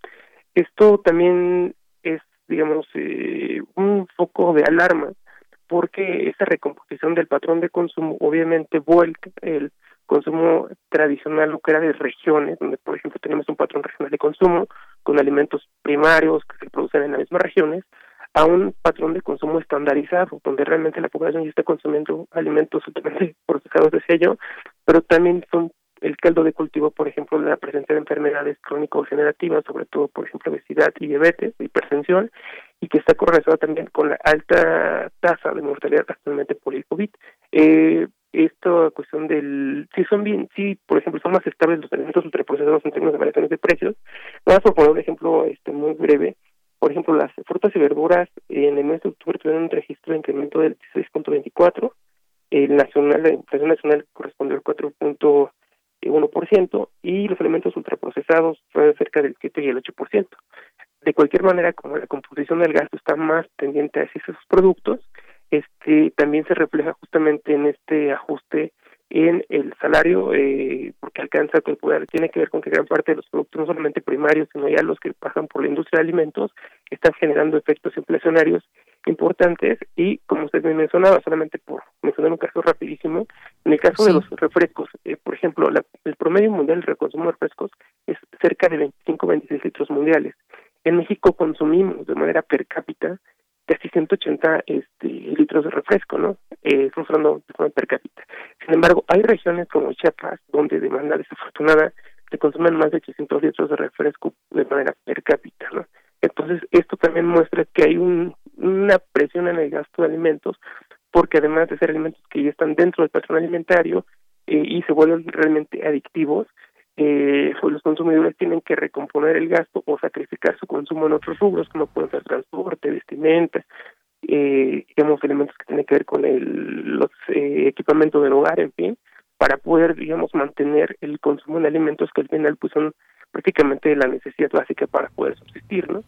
Esto también es, digamos, eh, un foco de alarma porque esa recomposición del patrón de consumo obviamente vuelca el consumo tradicional lo que era de regiones, donde por ejemplo tenemos un patrón regional de consumo con alimentos primarios que se producen en las mismas regiones, a un patrón de consumo estandarizado, donde realmente la población ya está consumiendo alimentos altamente *laughs* procesados, decía yo, pero también son el caldo de cultivo, por ejemplo, de la presencia de enfermedades crónico-generativas, sobre todo, por ejemplo, obesidad y diabetes, hipertensión, y que está correlacionado también con la alta tasa de mortalidad actualmente por el COVID. Eh, esta cuestión del, si son bien, si por ejemplo son más estables los alimentos ultraprocesados en términos de variaciones de precios, vamos a poner un ejemplo este muy breve, por ejemplo las frutas y verduras en el mes de octubre tuvieron un registro de incremento del 16.24, el nacional, la inflación nacional correspondió al 4.1% y los alimentos ultraprocesados fueron cerca del 7 y el 8% de cualquier manera, como la composición del gasto está más tendiente hacia esos productos, este también se refleja justamente en este ajuste en el salario, eh, porque alcanza el poder, tiene que ver con que gran parte de los productos, no solamente primarios, sino ya los que pasan por la industria de alimentos, están generando efectos inflacionarios importantes y, como usted me mencionaba, solamente por mencionar un caso rapidísimo, en el caso de los refrescos, eh, por ejemplo, la, el promedio mundial de consumo de refrescos es cerca de 25-26 litros mundiales. En México consumimos de manera per cápita casi 180 este, litros de refresco, ¿no? Eh, estamos de forma per cápita. Sin embargo, hay regiones como Chiapas donde de manera desafortunada se consumen más de 800 litros de refresco de manera per cápita, ¿no? Entonces, esto también muestra que hay un, una presión en el gasto de alimentos, porque además de ser alimentos que ya están dentro del patrón alimentario eh, y se vuelven realmente adictivos, eh, pues los consumidores tienen que recomponer el gasto o sacrificar su consumo en otros rubros, como pueden ser transporte, vestimenta, eh, digamos, elementos que tienen que ver con el, los eh, equipamientos del hogar, en fin, para poder, digamos, mantener el consumo de alimentos que al final pues son prácticamente la necesidad básica para poder subsistir, ¿no?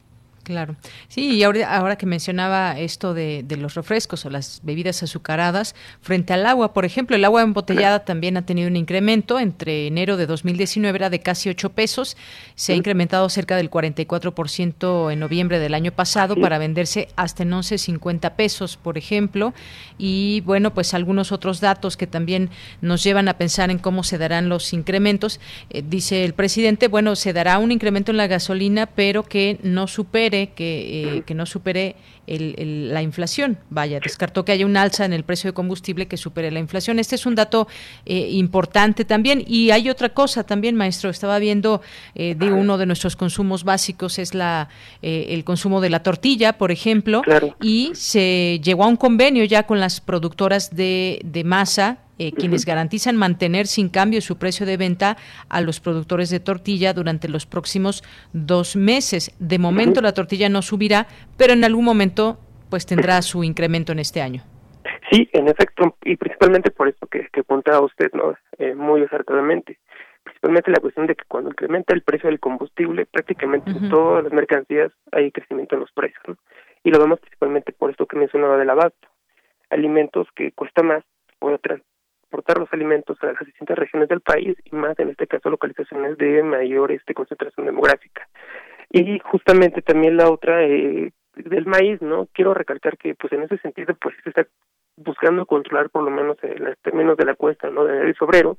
Claro. Sí, y ahora, ahora que mencionaba esto de, los refrescos o las bebidas azucaradas, frente al agua, por ejemplo, el agua embotellada *clears throat* también ha tenido un incremento. Entre enero de 2019 era de casi 8 pesos. Se ha incrementado cerca del 44% en noviembre del año pasado para venderse hasta en 11.50 pesos, por ejemplo. Y bueno, pues algunos otros datos que también nos llevan a pensar en cómo se darán los incrementos. Eh, dice el presidente, bueno, se dará un incremento en la gasolina, pero que no supere que, que no supere la inflación. Vaya, descartó que haya un alza en el precio de combustible que supere la inflación. Este es un dato importante también. Y hay otra cosa también, maestro. Estaba viendo de uno de nuestros consumos básicos es la el consumo de la tortilla, por ejemplo, y se llegó a un convenio ya con las productoras de, de masa eh, quienes garantizan mantener sin cambio su precio de venta a los productores de tortilla durante los próximos dos meses. De momento la tortilla no subirá, pero en algún momento pues tendrá su incremento en este año. Sí, en efecto, y principalmente por eso que, que apuntaba usted no eh, muy acertadamente. Principalmente la cuestión de que cuando incrementa el precio del combustible, prácticamente en todas las mercancías hay crecimiento en los precios. ¿no? Y lo vemos principalmente por esto que mencionaba del abasto. Alimentos que cuesta más poder exportar los alimentos a las distintas regiones del país y más en este caso localizaciones de mayor este, concentración demográfica. Y justamente también la otra eh, del maíz, ¿no? Quiero recalcar que pues en ese sentido pues se está buscando controlar por lo menos en los términos de la cuesta, ¿no? Del sobrero,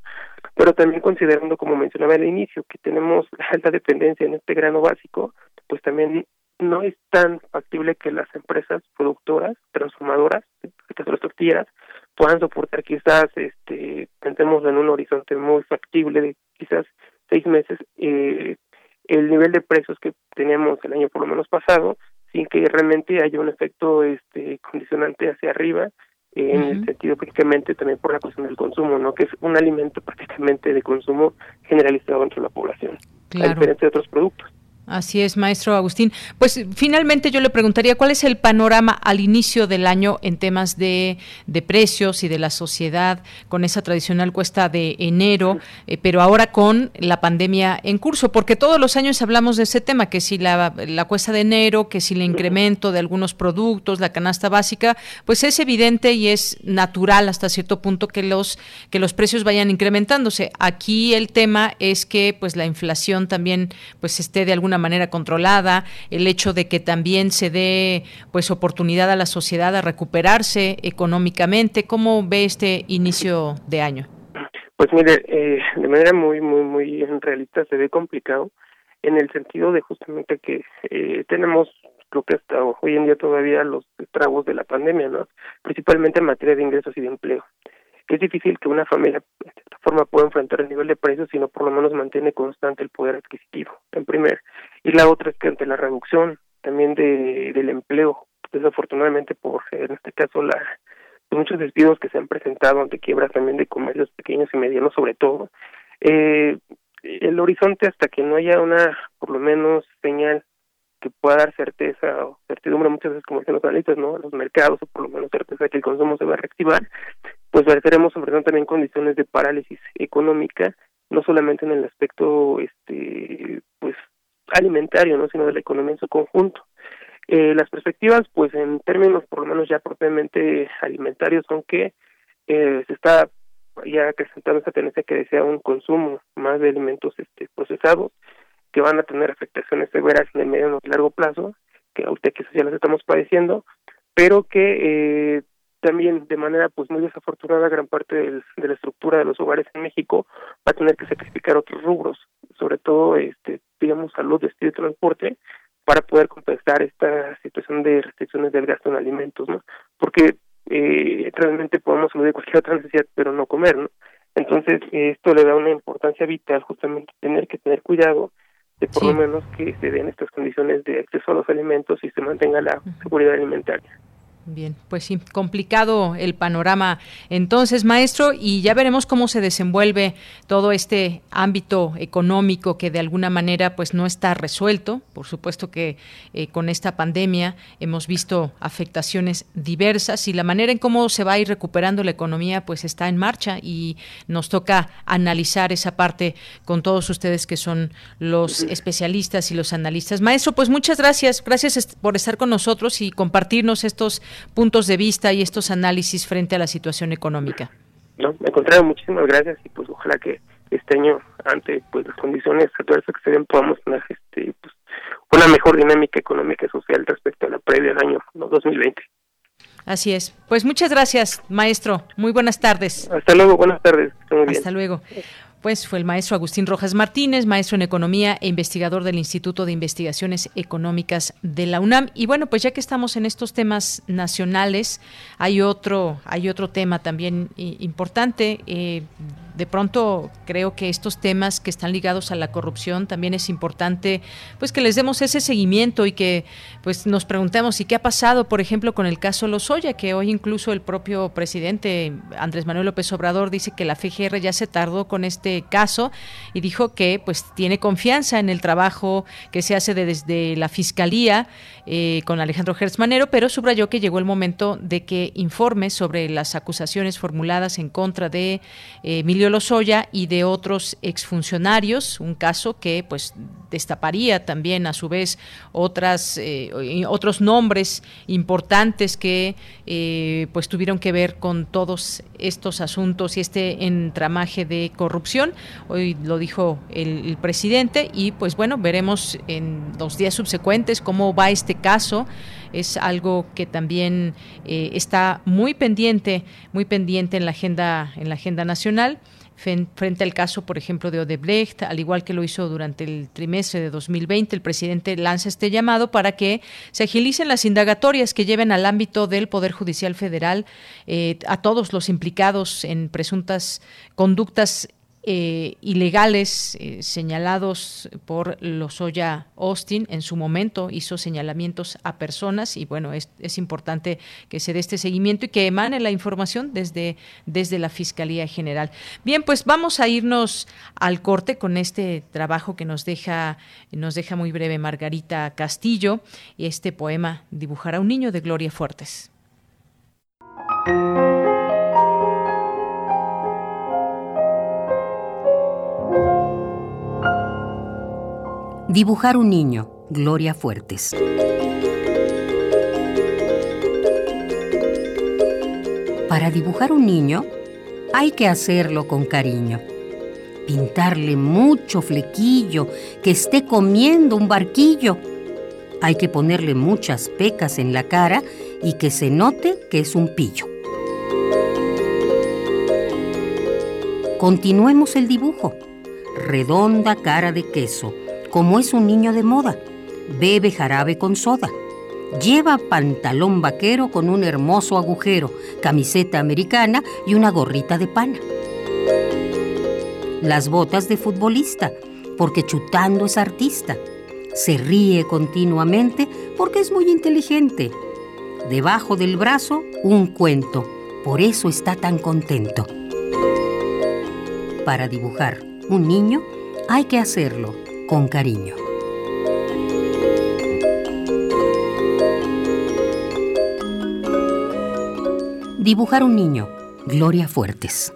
pero también considerando, como mencionaba al inicio, que tenemos *laughs* alta dependencia en este grano básico, pues también no es tan factible que las empresas productoras, transformadoras, las tortilleras, puedan soportar quizás, este, pensemos en un horizonte muy factible de quizás seis meses, eh, el nivel de precios que teníamos el año por lo menos pasado, sin que realmente haya un efecto este condicionante hacia arriba, en el sentido prácticamente también por la cuestión del consumo, ¿no? Que es un alimento prácticamente de consumo generalizado entre la población, a diferencia de otros productos. Así es, maestro Agustín. Pues finalmente yo le preguntaría cuál es el panorama al inicio del año en temas de, de precios y de la sociedad con esa tradicional cuesta de enero, eh, pero ahora con la pandemia en curso, porque todos los años hablamos de ese tema, que si la, la cuesta de enero, que si el incremento de algunos productos, la canasta básica, pues es evidente y es natural hasta cierto punto que los, que los precios vayan incrementándose. Aquí el tema es que pues la inflación también pues esté de alguna manera controlada, el hecho de que también se dé pues oportunidad a la sociedad a recuperarse económicamente. ¿Cómo ve este inicio de año? Pues mire, eh, de manera muy, muy, muy realista se ve complicado en el sentido de justamente que eh, tenemos creo que hasta hoy en día todavía los estragos de la pandemia, ¿no? Principalmente en materia de ingresos y de empleo es difícil que una familia de esta forma pueda enfrentar el nivel de precios si no por lo menos mantiene constante el poder adquisitivo, en primer. Y la otra es que ante la reducción también de, del empleo, desafortunadamente por, en este caso, la muchos despidos que se han presentado ante quiebras también de comercios pequeños y medianos sobre todo, eh, el horizonte hasta que no haya una, por lo menos, señal que pueda dar certeza o certidumbre muchas veces como dicen los analistas, ¿no? los mercados o por lo menos certeza de que el consumo se va a reactivar, pues veremos sobre todo también condiciones de parálisis económica, no solamente en el aspecto este pues alimentario, ¿no? sino de la economía en su conjunto. Eh, las perspectivas, pues en términos por lo menos ya propiamente alimentarios, son que eh, se está ya acrecentando esa tendencia que desea un consumo más de alimentos este procesados, que van a tener afectaciones severas en el medio y largo plazo, que ahorita que ya las estamos padeciendo, pero que eh, también de manera pues muy desafortunada gran parte de la estructura de los hogares en México va a tener que sacrificar otros rubros, sobre todo este digamos salud, estilo y transporte, para poder compensar esta situación de restricciones del gasto en alimentos, ¿no? Porque eh, realmente podemos de cualquier otra necesidad, pero no comer, ¿no? Entonces, esto le da una importancia vital justamente tener que tener cuidado de por lo menos que se den estas condiciones de acceso a los alimentos y se mantenga la seguridad alimentaria. Bien, pues sí, complicado el panorama entonces, maestro, y ya veremos cómo se desenvuelve todo este ámbito económico que de alguna manera pues no está resuelto. Por supuesto que eh, con esta pandemia hemos visto afectaciones diversas y la manera en cómo se va a ir recuperando la economía pues está en marcha y nos toca analizar esa parte con todos ustedes que son los especialistas y los analistas. Maestro, pues muchas gracias, gracias por estar con nosotros y compartirnos estos puntos de vista y estos análisis frente a la situación económica. No, me contrario, muchísimas gracias y pues ojalá que este año, ante pues las condiciones adversas que se ven, podamos tener este, pues, una mejor dinámica económica y social respecto a la previa del año 2020. Así es. Pues muchas gracias, maestro. Muy buenas tardes. Hasta luego, buenas tardes. Hasta luego. Pues fue el maestro Agustín Rojas Martínez, maestro en economía e investigador del Instituto de Investigaciones Económicas de la UNAM. Y bueno, pues ya que estamos en estos temas nacionales, hay otro, hay otro tema también importante. Eh, de pronto creo que estos temas que están ligados a la corrupción también es importante pues que les demos ese seguimiento y que pues nos preguntemos y qué ha pasado por ejemplo con el caso Lozoya que hoy incluso el propio presidente Andrés Manuel López Obrador dice que la FGR ya se tardó con este caso y dijo que pues tiene confianza en el trabajo que se hace desde la fiscalía eh, con Alejandro Gertz pero subrayó que llegó el momento de que informe sobre las acusaciones formuladas en contra de eh, Lozoya y de otros exfuncionarios, un caso que pues destaparía también a su vez otras eh, otros nombres importantes que pues tuvieron que ver con todos estos asuntos y este entramaje de corrupción. Hoy lo dijo el, el presidente y pues bueno, veremos en los días subsecuentes cómo va este caso es algo que también eh, está muy pendiente, muy pendiente en la agenda, en la agenda nacional. Frente al caso, por ejemplo, de Odebrecht, al igual que lo hizo durante el trimestre de 2020, el presidente lanza este llamado para que se agilicen las indagatorias que lleven al ámbito del Poder Judicial Federal eh, a todos los implicados en presuntas conductas eh, ilegales eh, señalados por Lozoya Austin en su momento hizo señalamientos a personas y bueno es, es, importante que se dé este seguimiento y que emane la información desde, desde la Fiscalía General. Bien, pues vamos a irnos al corte con este trabajo que nos deja, nos deja muy breve Margarita Castillo y este poema Dibujará un niño de Gloria Fuertes. Dibujar un niño, Gloria Fuertes. Para dibujar un niño hay que hacerlo con cariño. Pintarle mucho flequillo, que esté comiendo un barquillo. Hay que ponerle muchas pecas en la cara y que se note que es un pillo. Continuemos el dibujo. Redonda cara de queso como es un niño de moda. Bebe jarabe con soda. Lleva pantalón vaquero con un hermoso agujero, camiseta americana y una gorrita de pana. Las botas de futbolista, porque chutando es artista. Se ríe continuamente porque es muy inteligente. Debajo del brazo, un cuento. Por eso está tan contento. Para dibujar un niño hay que hacerlo con cariño. Dibujar un niño, Gloria Fuertes.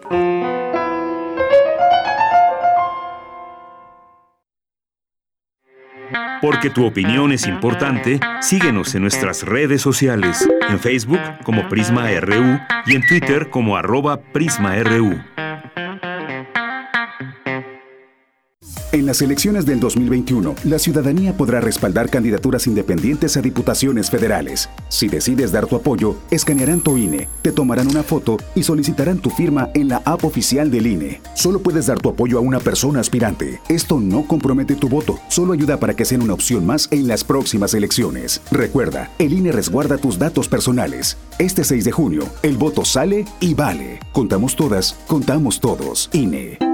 Porque tu opinión es importante, síguenos en nuestras redes sociales, en Facebook como Prisma RU y en Twitter como arroba PrismaRU. En las elecciones del 2021, la ciudadanía podrá respaldar candidaturas independientes a diputaciones federales. Si decides dar tu apoyo, escanearán tu INE, te tomarán una foto y solicitarán tu firma en la app oficial del INE. Solo puedes dar tu apoyo a una persona aspirante. Esto no compromete tu voto, solo ayuda para que sea una opción más en las próximas elecciones. Recuerda, el INE resguarda tus datos personales. Este 6 de junio, el voto sale y vale. Contamos todas, contamos todos. INE.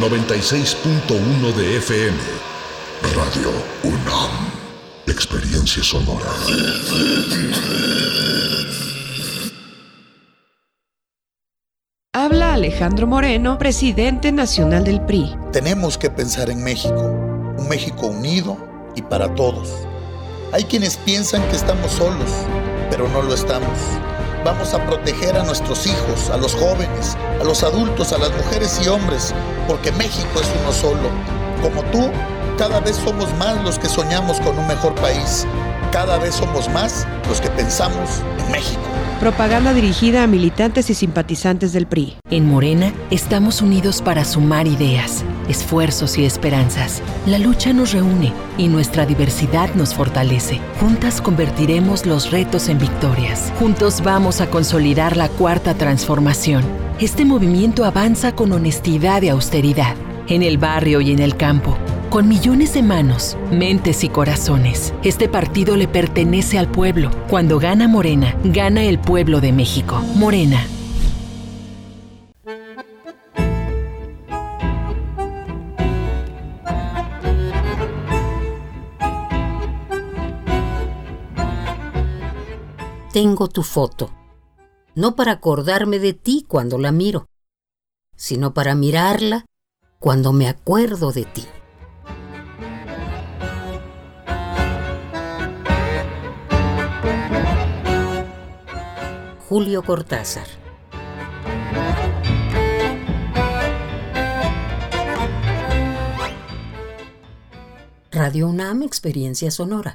96.1 de FM. Radio UNAM. Experiencia sonora. Habla Alejandro Moreno, presidente nacional del PRI. Tenemos que pensar en México, un México unido y para todos. Hay quienes piensan que estamos solos, pero no lo estamos. Vamos a proteger a nuestros hijos, a los jóvenes, a los adultos, a las mujeres y hombres, porque México es uno solo. Como tú, cada vez somos más los que soñamos con un mejor país. Cada vez somos más los que pensamos en México. Propaganda dirigida a militantes y simpatizantes del PRI. En Morena estamos unidos para sumar ideas, esfuerzos y esperanzas. La lucha nos reúne y nuestra diversidad nos fortalece. Juntas convertiremos los retos en victorias. Juntos vamos a consolidar la cuarta transformación. Este movimiento avanza con honestidad y austeridad, en el barrio y en el campo con millones de manos, mentes y corazones. Este partido le pertenece al pueblo. Cuando gana Morena, gana el pueblo de México. Morena. Tengo tu foto, no para acordarme de ti cuando la miro, sino para mirarla cuando me acuerdo de ti. Julio Cortázar. Radio UNAM Experiencia Sonora.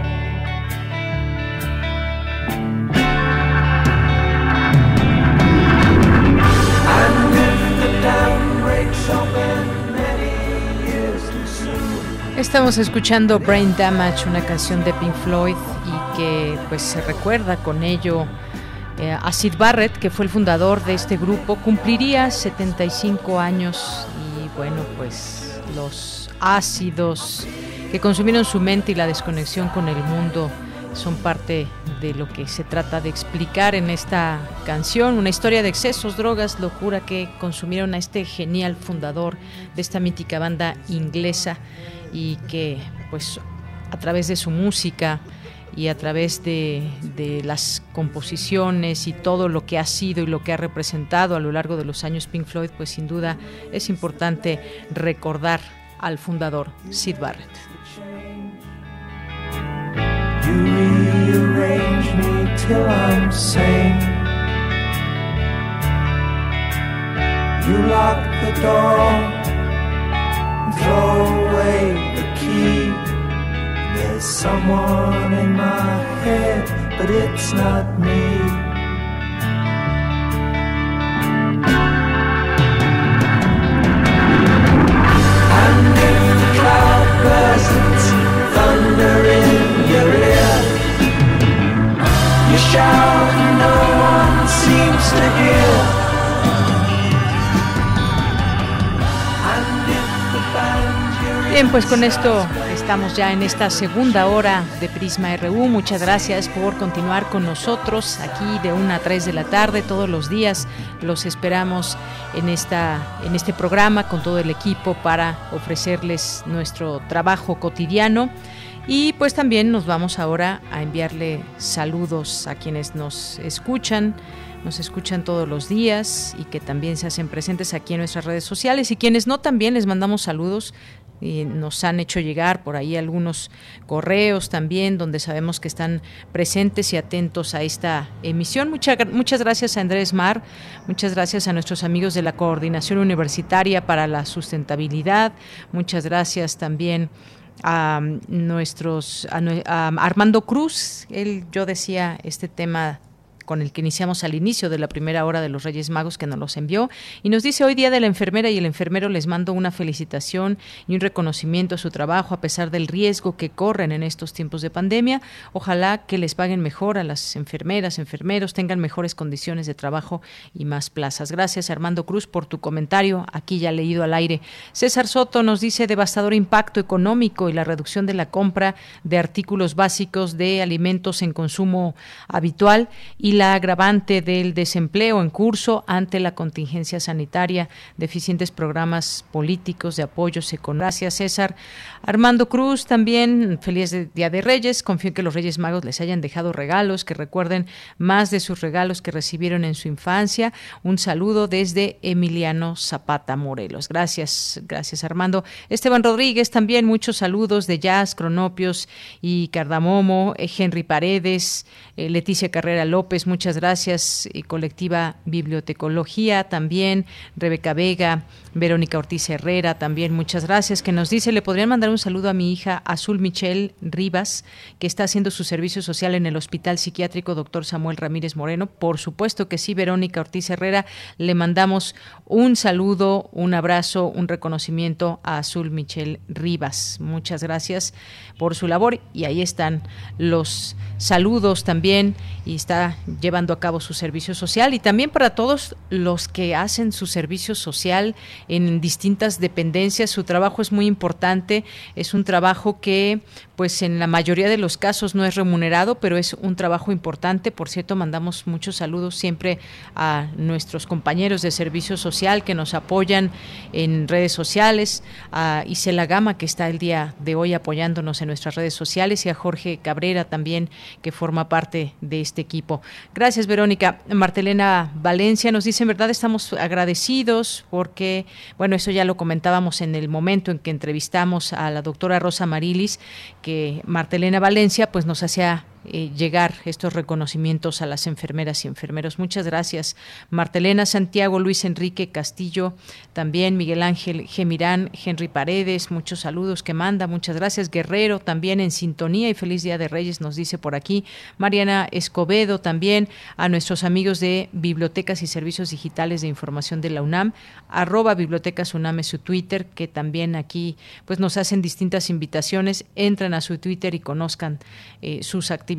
Estamos escuchando Brain Damage, una canción de Pink Floyd y que pues se recuerda con ello eh, a Sid Barrett, que fue el fundador de este grupo, cumpliría 75 años y bueno, pues los ácidos que consumieron su mente y la desconexión con el mundo son parte de lo que se trata de explicar en esta canción, una historia de excesos, drogas, locura que consumieron a este genial fundador de esta mítica banda inglesa y que pues a través de su música y a través de, las composiciones y todo lo que ha sido y lo que ha representado a lo largo de los años Pink Floyd, pues sin duda es importante recordar al fundador Sid Barrett. Throw away the key. There's someone in my head, but it's not me. The cloud bursts, thunder in your ear, you shout, no one seems to hear. Bien, pues con esto Estamos ya en esta segunda hora de Prisma RU. Muchas gracias por continuar con nosotros aquí de 1 a 3 de la tarde todos los días. Los esperamos en, esta, en este programa con todo el equipo para ofrecerles nuestro trabajo cotidiano. Y pues también nos vamos ahora a enviarle saludos a quienes nos escuchan nos escuchan todos los días y que también se hacen presentes aquí en nuestras redes sociales y quienes no también les mandamos saludos y nos han hecho llegar por ahí algunos correos también donde sabemos que están presentes y atentos a esta emisión. Muchas, muchas gracias a Andrés Mar, muchas gracias a nuestros amigos de la Coordinación Universitaria para la Sustentabilidad, muchas gracias también a nuestros a, Armando Cruz, él yo decía este tema con el que iniciamos al inicio de la primera hora de los Reyes Magos que nos los envió y nos dice hoy día de la enfermera y el enfermero les mando una felicitación y un reconocimiento a su trabajo a pesar del riesgo que corren en estos tiempos de pandemia. Ojalá que les paguen mejor a las enfermeras, enfermeros, tengan mejores condiciones de trabajo y más plazas. Gracias Armando Cruz por tu comentario, aquí ya leído al aire. César Soto nos dice devastador impacto económico y la reducción de la compra de artículos básicos de alimentos en consumo habitual y la agravante del desempleo en curso ante la contingencia sanitaria, deficientes programas políticos de apoyos económicos. Gracias, César. Armando Cruz, también feliz Día de Reyes. Confío en que los Reyes Magos les hayan dejado regalos, que recuerden más de sus regalos que recibieron en su infancia. Un saludo desde Emiliano Zapata Morelos. Gracias, gracias, Armando. Esteban Rodríguez, también muchos saludos de Jazz, Cronopios y Cardamomo, eh, Henry Paredes, eh, Leticia Carrera López, muchas gracias. Colectiva Bibliotecología también, Rebeca Vega, Verónica Ortiz Herrera también, muchas gracias. Que nos dice, le podrían mandar un saludo a mi hija Azul Michelle Rivas, que está haciendo su servicio social en el Hospital Psiquiátrico Doctor Samuel Ramírez Moreno. Por supuesto que sí, Verónica Ortiz Herrera, le mandamos un saludo, un abrazo, un reconocimiento a Azul Michelle Rivas. Muchas gracias por su labor y ahí están los saludos también y está llevando a cabo su servicio social y también para todos los que hacen su servicio social en distintas dependencias. Su trabajo es muy importante, es un trabajo que pues en la mayoría de los casos no es remunerado, pero es un trabajo importante. Por cierto, mandamos muchos saludos siempre a nuestros compañeros de servicio social que nos apoyan en redes sociales, a Isela Gama que está el día de hoy apoyándonos en nuestras redes sociales y a Jorge Cabrera también que forma parte de este equipo. Gracias, Verónica. Martelena Valencia nos dice, en verdad estamos agradecidos porque, bueno, eso ya lo comentábamos en el momento en que entrevistamos a la doctora Rosa Marilis, que Martelena Valencia pues nos hacía eh, llegar estos reconocimientos a las enfermeras y enfermeros. Muchas gracias, Martelena Santiago, Luis Enrique Castillo, también Miguel Ángel Gemirán, Henry Paredes, muchos saludos que manda, muchas gracias, Guerrero, también en sintonía y feliz Día de Reyes, nos dice por aquí, Mariana Escobedo, también a nuestros amigos de Bibliotecas y Servicios Digitales de Información de la UNAM, arroba Bibliotecas UNAM es su Twitter, que también aquí pues nos hacen distintas invitaciones, entran a su Twitter y conozcan eh, sus actividades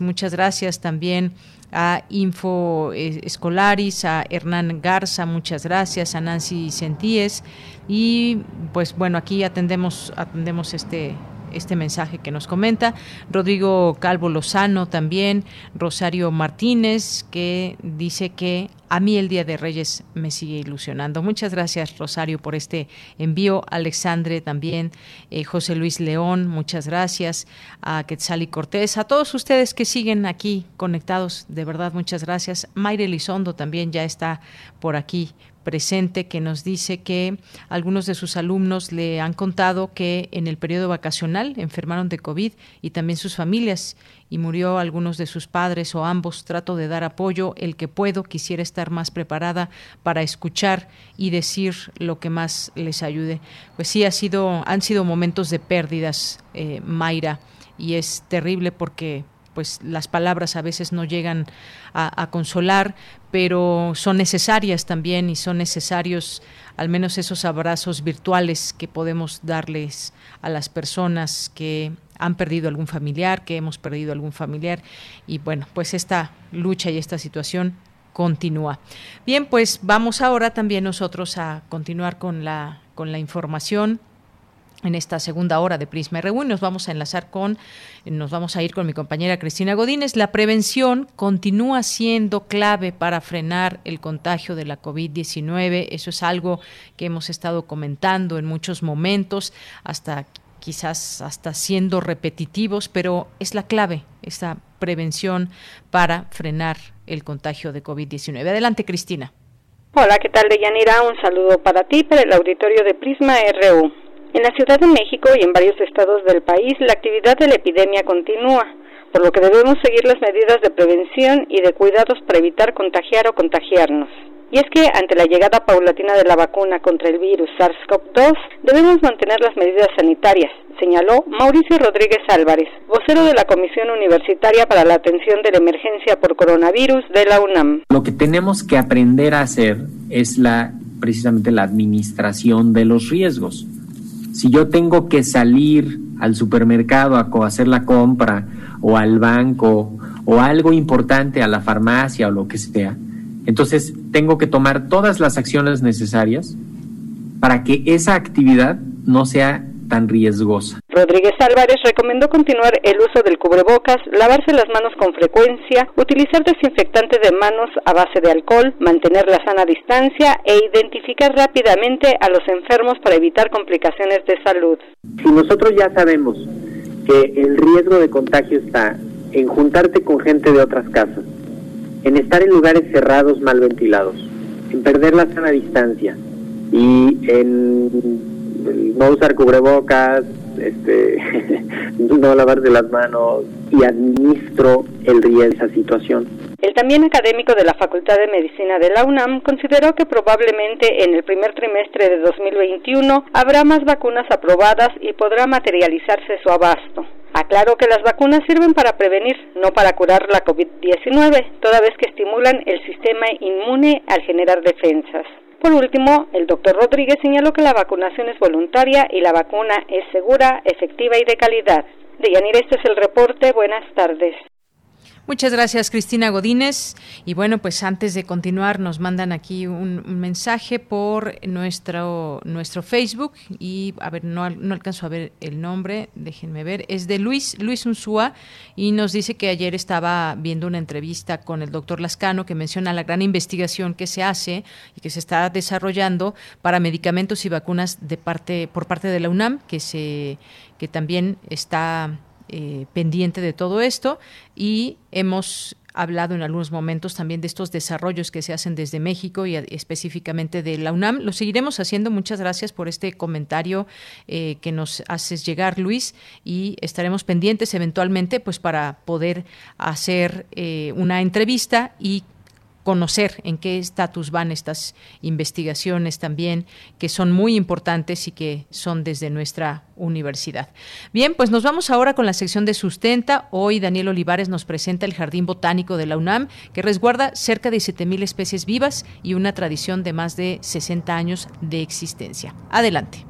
Muchas gracias también a Info eh, Escolaris, a Hernán Garza, muchas gracias, a Nancy Sentíes y pues bueno, aquí atendemos atendemos este este mensaje que nos comenta. Rodrigo Calvo Lozano también, Rosario Martínez, que dice que a mí el Día de Reyes me sigue ilusionando. Muchas gracias, Rosario, por este envío. Alexandre también, eh, José Luis León, muchas gracias. A Quetzali Cortés, a todos ustedes que siguen aquí conectados, de verdad, muchas gracias. Mayre Elizondo también ya está por aquí presente que nos dice que algunos de sus alumnos le han contado que en el periodo vacacional enfermaron de COVID y también sus familias y murió algunos de sus padres o ambos. Trato de dar apoyo el que puedo. Quisiera estar más preparada para escuchar y decir lo que más les ayude. Pues sí, ha sido, han sido momentos de pérdidas, eh, Mayra, y es terrible porque pues las palabras a veces no llegan a, consolar, pero son necesarias también y son necesarios al menos esos abrazos virtuales que podemos darles a las personas que han perdido algún familiar, que hemos perdido algún familiar y bueno, pues esta lucha y esta situación continúa. Bien, pues vamos ahora también nosotros a continuar con la con la información en esta segunda hora de Prisma RU y nos vamos a enlazar con, nos vamos a ir con mi compañera Cristina Godínez. La prevención continúa siendo clave para frenar el contagio de la COVID-19. Eso es algo que hemos estado comentando en muchos momentos, hasta quizás hasta siendo repetitivos, pero es la clave, esta prevención para frenar el contagio de COVID-19. Adelante, Cristina. Hola, ¿qué tal, Deyanira? Un saludo para ti, para el auditorio de Prisma RU. En la Ciudad de México y en varios estados del país, la actividad de la epidemia continúa, por lo que debemos seguir las medidas de prevención y de cuidados para evitar contagiar o contagiarnos. Y es que ante la llegada paulatina de la vacuna contra el virus SARS-CoV-2, debemos mantener las medidas sanitarias, señaló Mauricio Rodríguez Álvarez, vocero de la Comisión Universitaria para la Atención de la Emergencia por Coronavirus de la UNAM. Lo que tenemos que aprender a hacer es la precisamente la administración de los riesgos si yo tengo que salir al supermercado a hacer la compra o al banco o algo importante a la farmacia o lo que sea, entonces tengo que tomar todas las acciones necesarias para que esa actividad no sea tan riesgosa. Rodríguez Álvarez recomendó continuar el uso del cubrebocas, lavarse las manos con frecuencia, utilizar desinfectante de manos a base de alcohol, mantener la sana distancia e identificar rápidamente a los enfermos para evitar complicaciones de salud. Si nosotros ya sabemos que el riesgo de contagio está en juntarte con gente de otras casas, en estar en lugares cerrados mal ventilados, en perder la sana distancia y en no usar cubrebocas, este, *laughs* no lavarse las manos y administro el riesgo de esa situación. El también académico de la Facultad de Medicina de la UNAM consideró que probablemente en el primer trimestre de 2021 habrá más vacunas aprobadas y podrá materializarse su abasto. Aclaró que las vacunas sirven para prevenir, no para curar la COVID-19, toda vez que estimulan el sistema inmune al generar defensas. Por último, el doctor Rodríguez señaló que la vacunación es voluntaria y la vacuna es segura, efectiva y de calidad. Deyanira, este es el reporte. Buenas tardes. Muchas gracias, Cristina Godínez. Y bueno, pues antes de continuar, nos mandan aquí un, mensaje por nuestro, nuestro Facebook. Y a ver, no, no, alcanzo a ver el nombre, déjenme ver. Es de Luis, Luis Unsúa, y nos dice que ayer estaba viendo una entrevista con el doctor Lascano que menciona la gran investigación que se hace y que se está desarrollando para medicamentos y vacunas de parte, por parte de la UNAM, que se, que también está eh, pendiente de todo esto y hemos hablado en algunos momentos también de estos desarrollos que se hacen desde México y específicamente de la UNAM. Lo seguiremos haciendo. Muchas gracias por este comentario eh, que nos haces llegar, Luis, y estaremos pendientes eventualmente pues para poder hacer eh, una entrevista y conocer en qué estatus van estas investigaciones también, que son muy importantes y que son desde nuestra universidad. Bien, pues nos vamos ahora con la sección de sustenta. Hoy Daniel Olivares nos presenta el Jardín Botánico de la UNAM, que resguarda cerca de 7.000 especies vivas y una tradición de más de 60 años de existencia. Adelante.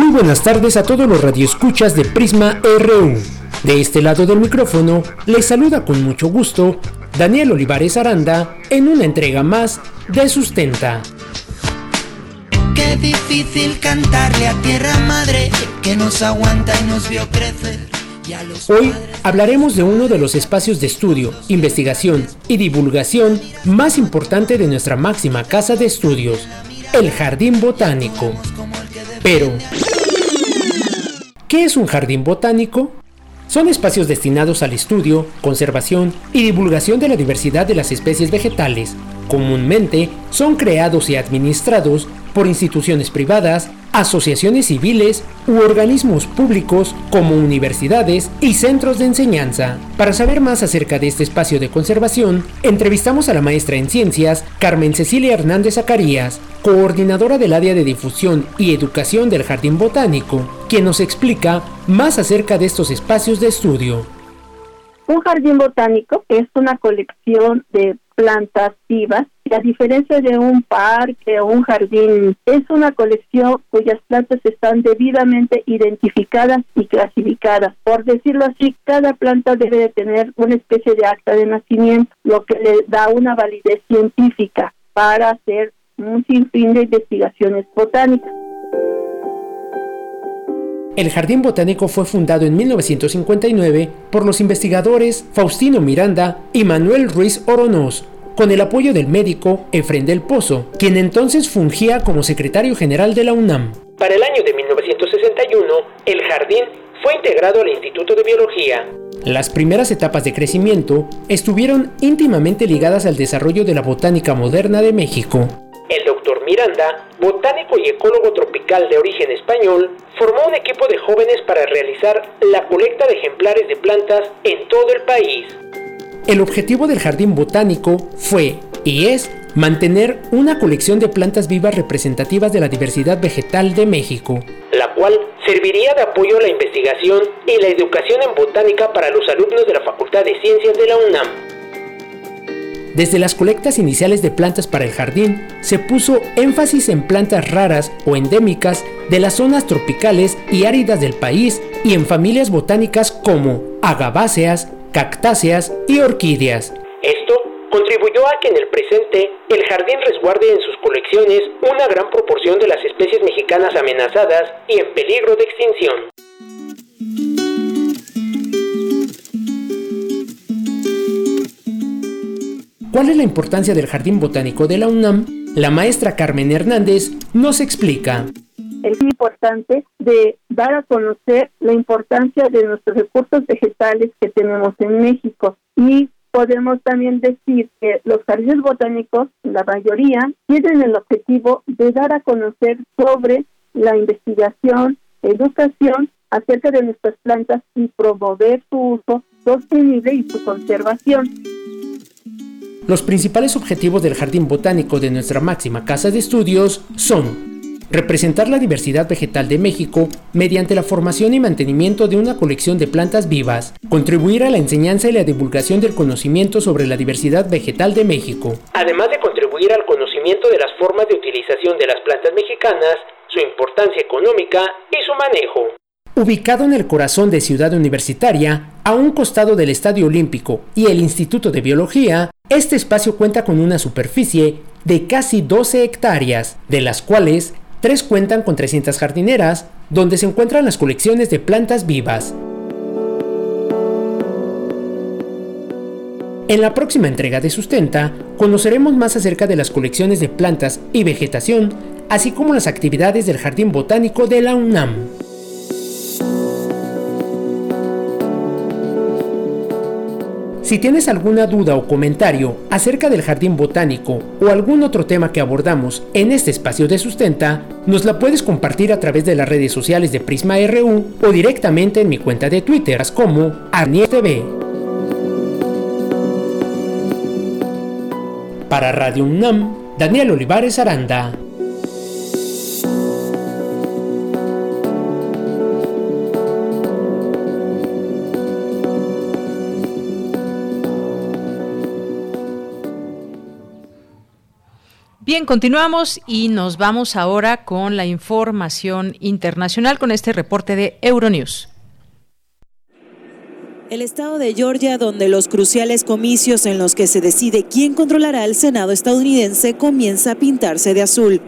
Muy buenas tardes a todos los radioescuchas de Prisma RU. De este lado del micrófono, les saluda con mucho gusto Daniel Olivares Aranda en una entrega más de Sustenta. Qué difícil cantarle a tierra madre que nos aguanta y nos vio crecer. Hoy hablaremos de uno de los espacios de estudio, investigación y divulgación más importante de nuestra máxima casa de estudios, el Jardín Botánico. Pero, ¿qué es un jardín botánico? Son espacios destinados al estudio, conservación y divulgación de la diversidad de las especies vegetales. Comúnmente son creados y administrados por instituciones privadas, asociaciones civiles u organismos públicos como universidades y centros de enseñanza. Para saber más acerca de este espacio de conservación, entrevistamos a la maestra en ciencias Carmen Cecilia Hernández Zacarías, coordinadora del área de difusión y educación del Jardín Botánico, quien nos explica más acerca de estos espacios de estudio. Un jardín botánico es una colección de plantas vivas a diferencia de un parque o un jardín, es una colección cuyas plantas están debidamente identificadas y clasificadas. Por decirlo así, cada planta debe de tener una especie de acta de nacimiento, lo que le da una validez científica para hacer un sinfín de investigaciones botánicas. El Jardín Botánico fue fundado en 1959 por los investigadores Faustino Miranda y Manuel Ruiz Oronoz, con el apoyo del médico Efren del Pozo, quien entonces fungía como secretario general de la UNAM. Para el año de 1961, el jardín fue integrado al Instituto de Biología. Las primeras etapas de crecimiento estuvieron íntimamente ligadas al desarrollo de la botánica moderna de México. El doctor Miranda, botánico y ecólogo tropical de origen español, formó un equipo de jóvenes para realizar la colecta de ejemplares de plantas en todo el país. El objetivo del jardín botánico fue y es mantener una colección de plantas vivas representativas de la diversidad vegetal de México, la cual serviría de apoyo a la investigación y la educación en botánica para los alumnos de la Facultad de Ciencias de la UNAM. Desde las colectas iniciales de plantas para el jardín, se puso énfasis en plantas raras o endémicas de las zonas tropicales y áridas del país y en familias botánicas como agaváceas, cactáceas y orquídeas. Esto contribuyó a que en el presente el jardín resguarde en sus colecciones una gran proporción de las especies mexicanas amenazadas y en peligro de extinción. ¿Cuál es la importancia del Jardín Botánico de la UNAM? La maestra Carmen Hernández nos explica. Es importante de dar a conocer la importancia de nuestros recursos vegetales que tenemos en México y podemos también decir que los jardines botánicos, la mayoría, tienen el objetivo de dar a conocer sobre la investigación, educación acerca de nuestras plantas y promover su uso sostenible y su conservación. Los principales objetivos del Jardín Botánico de nuestra máxima casa de estudios son representar la diversidad vegetal de México mediante la formación y mantenimiento de una colección de plantas vivas, contribuir a la enseñanza y la divulgación del conocimiento sobre la diversidad vegetal de México, además de contribuir al conocimiento de las formas de utilización de las plantas mexicanas, su importancia económica y su manejo. Ubicado en el corazón de Ciudad Universitaria, a un costado del Estadio Olímpico y el Instituto de Biología, este espacio cuenta con una superficie de casi 12 hectáreas, de las cuales 3 cuentan con 300 jardineras, donde se encuentran las colecciones de plantas vivas. En la próxima entrega de Sustenta, conoceremos más acerca de las colecciones de plantas y vegetación, así como las actividades del Jardín Botánico de la UNAM. Si tienes alguna duda o comentario acerca del jardín botánico o algún otro tema que abordamos en este espacio de sustenta, nos la puedes compartir a través de las redes sociales de Prisma RU o directamente en mi cuenta de Twitter como TV. Para Radio UNAM, Daniel Olivares Aranda. Bien, continuamos y nos vamos ahora con la información internacional con este reporte de Euronews. El estado de Georgia, donde los cruciales comicios en los que se decide quién controlará el Senado estadounidense comienza a pintarse de azul.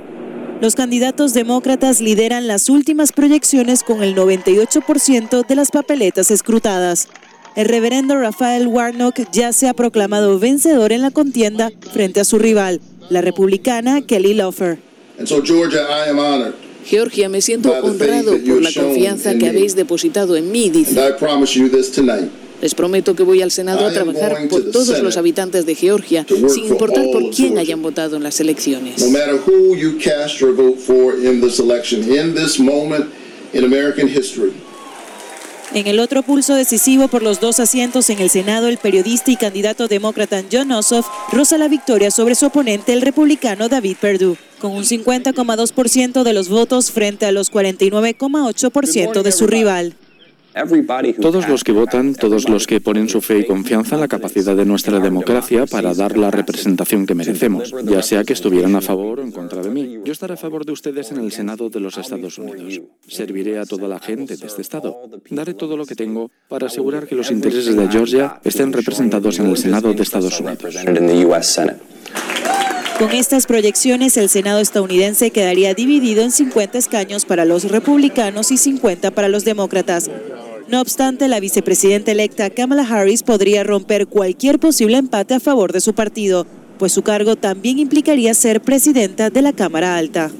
Los candidatos demócratas lideran las últimas proyecciones con el 98% de las papeletas escrutadas. El reverendo Rafael Warnock ya se ha proclamado vencedor en la contienda frente a su rival, la republicana Kelly Loeffler. Georgia, me siento honrado por la confianza que habéis depositado en mí, dice. Les prometo que voy al Senado a trabajar por todos los habitantes de Georgia, sin importar por quién hayan votado en las elecciones. this election in this moment in American history. En el otro pulso decisivo por los dos asientos en el Senado, el periodista y candidato demócrata John Ossoff roza la victoria sobre su oponente, el republicano David Perdue, con un 50,2% de los votos frente a los 49,8% de su rival. Todos los que votan, todos los que ponen su fe y confianza en la capacidad de nuestra democracia para dar la representación que merecemos, ya sea que estuvieran a favor o en contra de mí. Yo estaré a favor de ustedes en el Senado de los Estados Unidos. Serviré a toda la gente de este Estado. Daré todo lo que tengo para asegurar que los intereses de Georgia estén representados en el Senado de Estados Unidos. Con estas proyecciones, el Senado estadounidense quedaría dividido en 50 escaños para los republicanos y 50 para los demócratas. No obstante, la vicepresidenta electa Kamala Harris podría romper cualquier posible empate a favor de su partido, pues su cargo también implicaría ser presidenta de la Cámara Alta.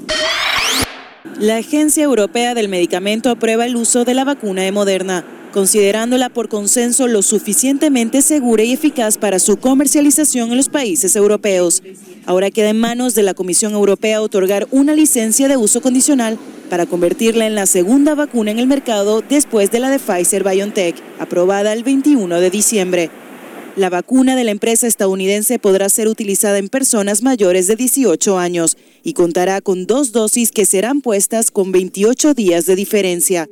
La Agencia Europea del Medicamento aprueba el uso de la vacuna de Moderna, considerándola por consenso lo suficientemente segura y eficaz para su comercialización en los países europeos. Ahora queda en manos de la Comisión Europea otorgar una licencia de uso condicional para convertirla en la segunda vacuna en el mercado después de la de Pfizer BioNTech, aprobada el 21 de diciembre. La vacuna de la empresa estadounidense podrá ser utilizada en personas mayores de 18 años y contará con dos dosis que serán puestas con 28 días de diferencia.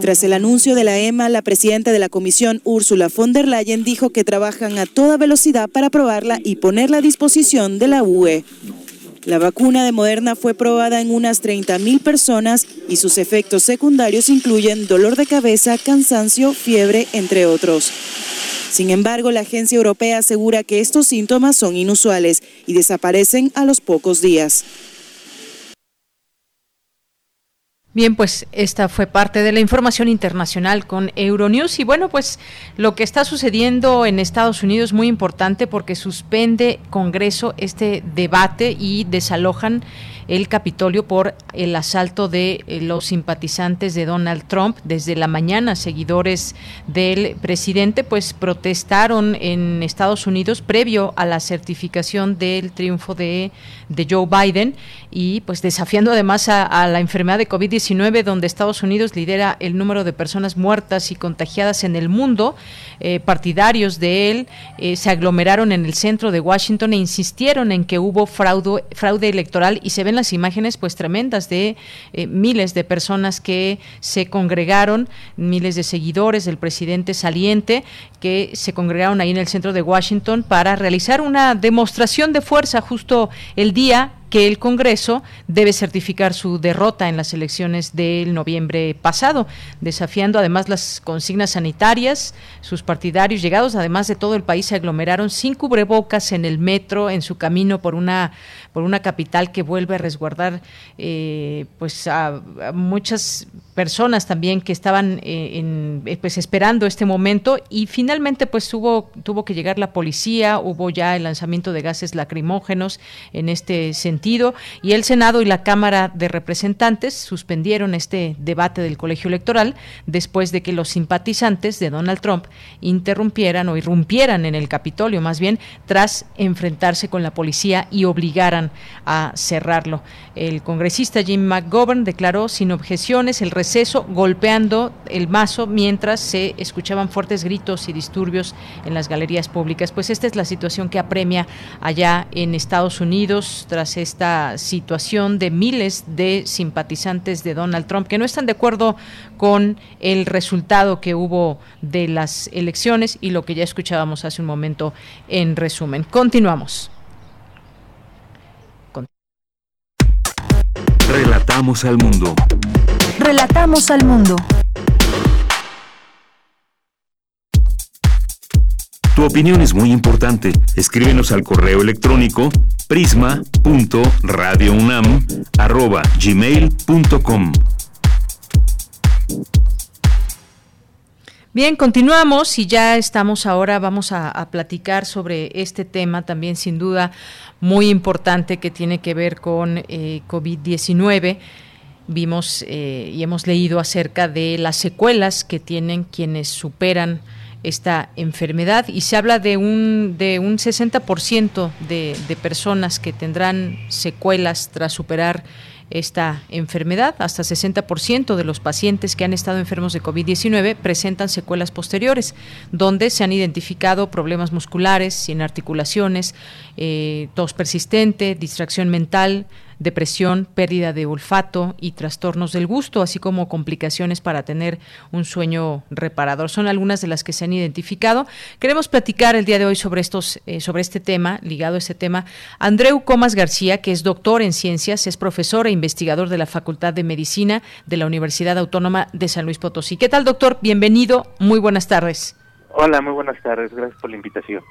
Tras el anuncio de la EMA, la presidenta de la comisión, Ursula von der Leyen, dijo que trabajan a toda velocidad para probarla y ponerla a disposición de la UE. La vacuna de Moderna fue probada en unas 30.000 personas y sus efectos secundarios incluyen dolor de cabeza, cansancio, fiebre, entre otros. Sin embargo, la agencia europea asegura que estos síntomas son inusuales y desaparecen a los pocos días. Bien, pues esta fue parte de la información internacional con Euronews. Y bueno, pues lo que está sucediendo en Estados Unidos es muy importante porque suspende Congreso este debate y desalojan el Capitolio por el asalto de eh, los simpatizantes de Donald Trump. Desde la mañana, seguidores del presidente pues protestaron en Estados Unidos previo a la certificación del triunfo de, de Joe Biden y pues desafiando además a, la enfermedad de COVID-19 donde Estados Unidos lidera el número de personas muertas y contagiadas en el mundo. Eh, partidarios de él eh, se aglomeraron en el centro de Washington e insistieron en que hubo fraude, fraude electoral y se ven las imágenes pues tremendas de eh, miles de personas que se congregaron, miles de seguidores del presidente saliente que se congregaron ahí en el centro de Washington para realizar una demostración de fuerza justo el día que el Congreso debe certificar su derrota en las elecciones del noviembre pasado, desafiando además las consignas sanitarias. Sus partidarios, llegados además de todo el país, se aglomeraron sin cubrebocas en el metro en su camino por una por una capital que vuelve a resguardar eh, pues a, muchas personas también que estaban eh, eh, pues esperando este momento y finalmente pues tuvo tuvo que llegar la policía, hubo ya el lanzamiento de gases lacrimógenos en este sentido y el Senado y la Cámara de Representantes suspendieron este debate del colegio electoral después de que los simpatizantes de Donald Trump interrumpieran o irrumpieran en el Capitolio más bien tras enfrentarse con la policía y obligaran a cerrarlo. El congresista Jim McGovern declaró sin objeciones el receso golpeando el mazo mientras se escuchaban fuertes gritos y disturbios en las galerías públicas. Pues esta es la situación que apremia allá en Estados Unidos tras esta situación de miles de simpatizantes de Donald Trump que no están de acuerdo con el resultado que hubo de las elecciones y lo que ya escuchábamos hace un momento en resumen. Continuamos. Relatamos al mundo. Relatamos al mundo. Tu opinión es muy importante. Escríbenos al correo electrónico prisma.radiounam@gmail.com. Bien, continuamos y ya estamos ahora, vamos a, platicar sobre este tema también sin duda muy importante que tiene que ver con eh, COVID-19. Vimos eh, y hemos leído acerca de las secuelas que tienen quienes superan esta enfermedad y se habla de un, de un 60% de, de personas que tendrán secuelas tras superar esta enfermedad. Hasta 60% de los pacientes que han estado enfermos de COVID-19 presentan secuelas posteriores, donde se han identificado problemas musculares, sin articulaciones, eh, tos persistente, distracción mental, depresión, pérdida de olfato y trastornos del gusto, así como complicaciones para tener un sueño reparador. Son algunas de las que se han identificado. Queremos platicar el día de hoy sobre estos, eh, sobre este tema, ligado a este tema. Andreu Comas García, que es doctor en ciencias, es profesor e investigador de la Facultad de Medicina de la Universidad Autónoma de San Luis Potosí. ¿Qué tal, doctor? Bienvenido. Muy buenas tardes. Hola, muy buenas tardes. Gracias por la invitación.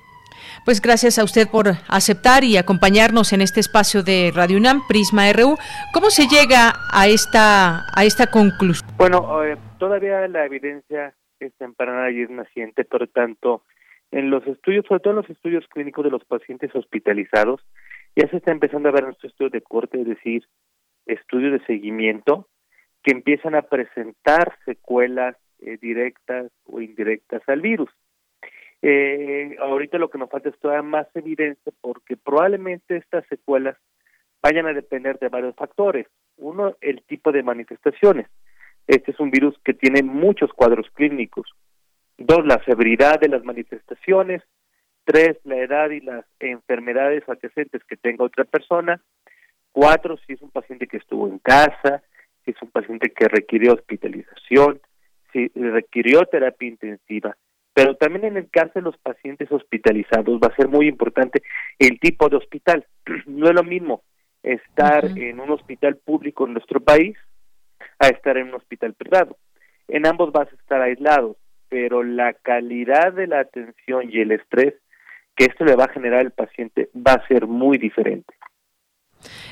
Pues gracias a usted por aceptar y acompañarnos en este espacio de Radio UNAM, Prisma RU. ¿Cómo se llega a esta, a esta conclusión? Bueno, eh, todavía la evidencia es temprana y es naciente, por tanto, en los estudios, sobre todo en los estudios clínicos de los pacientes hospitalizados, ya se está empezando a ver nuestros estudios de corte, es decir, estudios de seguimiento, que empiezan a presentar secuelas eh, directas o indirectas al virus. Eh, ahorita lo que nos falta es todavía más evidencia porque probablemente estas secuelas vayan a depender de varios factores. Uno, el tipo de manifestaciones. Este es un virus que tiene muchos cuadros clínicos. Dos, la severidad de las manifestaciones. Tres, la edad y las enfermedades adyacentes que tenga otra persona. Cuatro, si es un paciente que estuvo en casa, si es un paciente que requirió hospitalización, si requirió terapia intensiva pero también en el caso de los pacientes hospitalizados va a ser muy importante el tipo de hospital. *clears throat* No es lo mismo estar en un hospital público en nuestro país a estar en un hospital privado. En ambos vas a estar aislados, pero la calidad de la atención y el estrés que esto le va a generar al paciente va a ser muy diferente.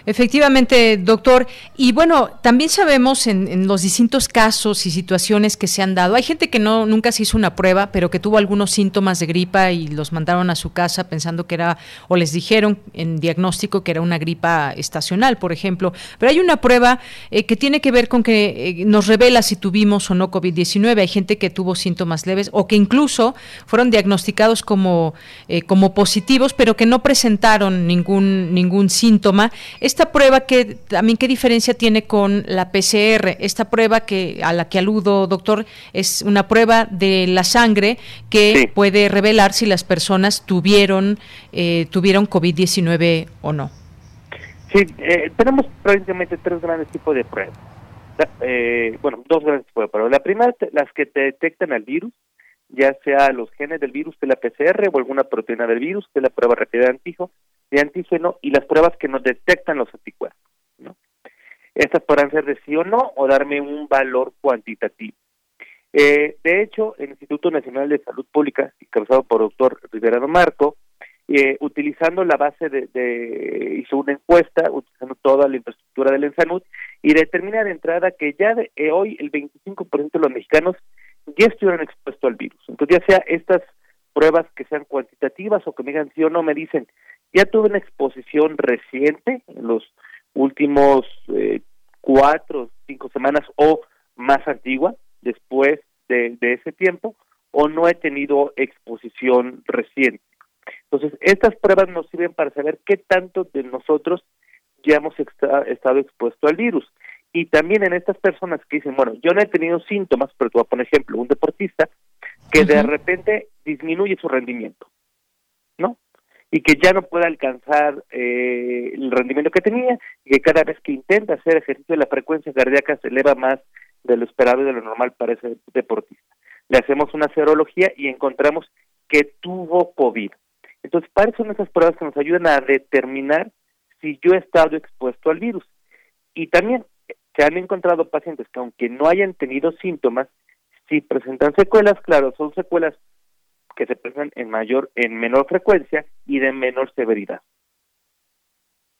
Efectivamente, doctor. Y bueno, también sabemos en, los distintos casos y situaciones que se han dado. Hay gente que no nunca se hizo una prueba, pero que tuvo algunos síntomas de gripa y los mandaron a su casa pensando que era, o les dijeron en diagnóstico que era una gripa estacional, por ejemplo. Pero hay una prueba eh, que tiene que ver con que eh, nos revela si tuvimos o no COVID-19. Hay gente que tuvo síntomas leves o que incluso fueron diagnosticados como, eh, como positivos, pero que no presentaron ningún, ningún síntoma esta prueba que también qué diferencia tiene con la PCR, esta prueba que a la que aludo, doctor, es una prueba de la sangre que puede revelar si las personas tuvieron eh, tuvieron COVID-19 o no. Sí, eh, tenemos prácticamente tres grandes tipos de pruebas. Eh, bueno, dos grandes tipos de pruebas. La primera, las que te detectan al virus, ya sea los genes del virus de la PCR o alguna proteína del virus, que es la prueba rápida de antígeno, de antígeno y las pruebas que nos detectan los anticuerpos. ¿no? Estas podrán ser de sí o no o darme un valor cuantitativo. Eh, de hecho, el Instituto Nacional de Salud Pública, encabezado por el doctor Riverado Marco, eh, utilizando la base de, hizo una encuesta, utilizando toda la infraestructura del ENSANUD, y determina de entrada que ya de, eh, hoy el 25% de los mexicanos ya estuvieron expuestos al virus. Entonces, ya sea estas pruebas que sean cuantitativas o que me digan sí o no, me dicen, ya tuve una exposición reciente en los últimos eh, cuatro cinco semanas o más antigua, después de, ese tiempo, o no he tenido exposición reciente. Entonces, estas pruebas nos sirven para saber qué tanto de nosotros ya hemos estado expuesto al virus. Y también en estas personas que dicen, bueno, yo no he tenido síntomas, pero te voy a poner ejemplo, un deportista que de repente disminuye su rendimiento. Y que ya no puede alcanzar eh, el rendimiento que tenía, y que cada vez que intenta hacer ejercicio la frecuencia cardíaca se eleva más de lo esperado y de lo normal para ese deportista. Le hacemos una serología y encontramos que tuvo COVID. Entonces, para eso son esas pruebas que nos ayudan a determinar si yo he estado expuesto al virus. Y también se han encontrado pacientes que aunque no hayan tenido síntomas, si presentan secuelas, claro, son secuelas que se presentan en mayor, en menor frecuencia y de menor severidad.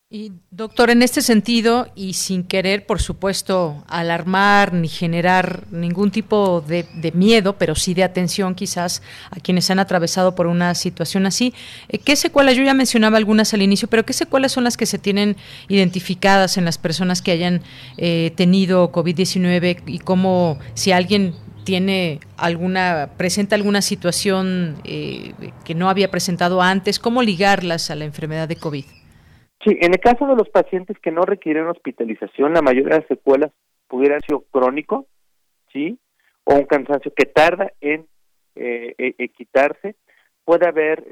Y doctor, en este sentido, y sin querer, por supuesto, alarmar ni generar ningún tipo de, miedo, pero sí de atención quizás a quienes han atravesado por una situación así, eh, ¿qué secuelas? Yo ya mencionaba algunas al inicio, pero ¿qué secuelas son las que se tienen identificadas en las personas que hayan eh, tenido COVID-19 y cómo, si alguien tiene alguna presenta alguna situación eh, que no había presentado antes, ¿cómo ligarlas a la enfermedad de COVID? Sí, en el caso de los pacientes que no requieren hospitalización, la mayoría de las secuelas pudieran ser crónico, ¿sí? O un cansancio que tarda en eh, quitarse. Puede haber,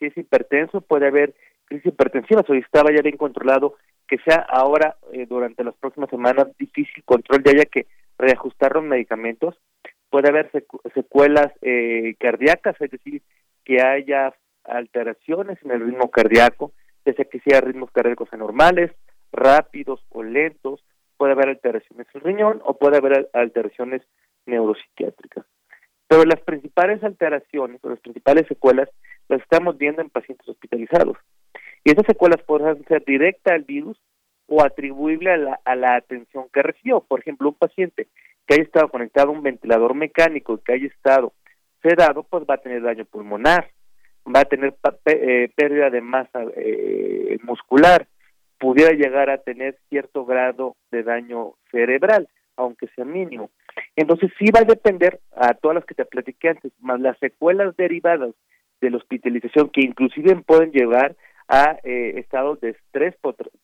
si es hipertenso, puede haber crisis hipertensiva, o estaba ya bien controlado, que sea ahora, durante las próximas semanas, difícil control, ya haya que reajustar los medicamentos puede haber secuelas eh, cardíacas, es decir, que haya alteraciones en el ritmo cardíaco, sea que sea ritmos cardíacos anormales, rápidos o lentos, puede haber alteraciones en el riñón o puede haber alteraciones neuropsiquiátricas. Pero las principales alteraciones o las principales secuelas las estamos viendo en pacientes hospitalizados. Y esas secuelas pueden ser directas al virus o atribuible a la, a la atención que recibió. Por ejemplo, un paciente que haya estado conectado a un ventilador mecánico y que haya estado sedado, pues va a tener daño pulmonar, va a tener eh, pérdida de masa eh, muscular, pudiera llegar a tener cierto grado de daño cerebral, aunque sea mínimo. Entonces sí va a depender a todas las que te platiqué antes, más las secuelas derivadas de la hospitalización que inclusive pueden llevar a eh, estados de estrés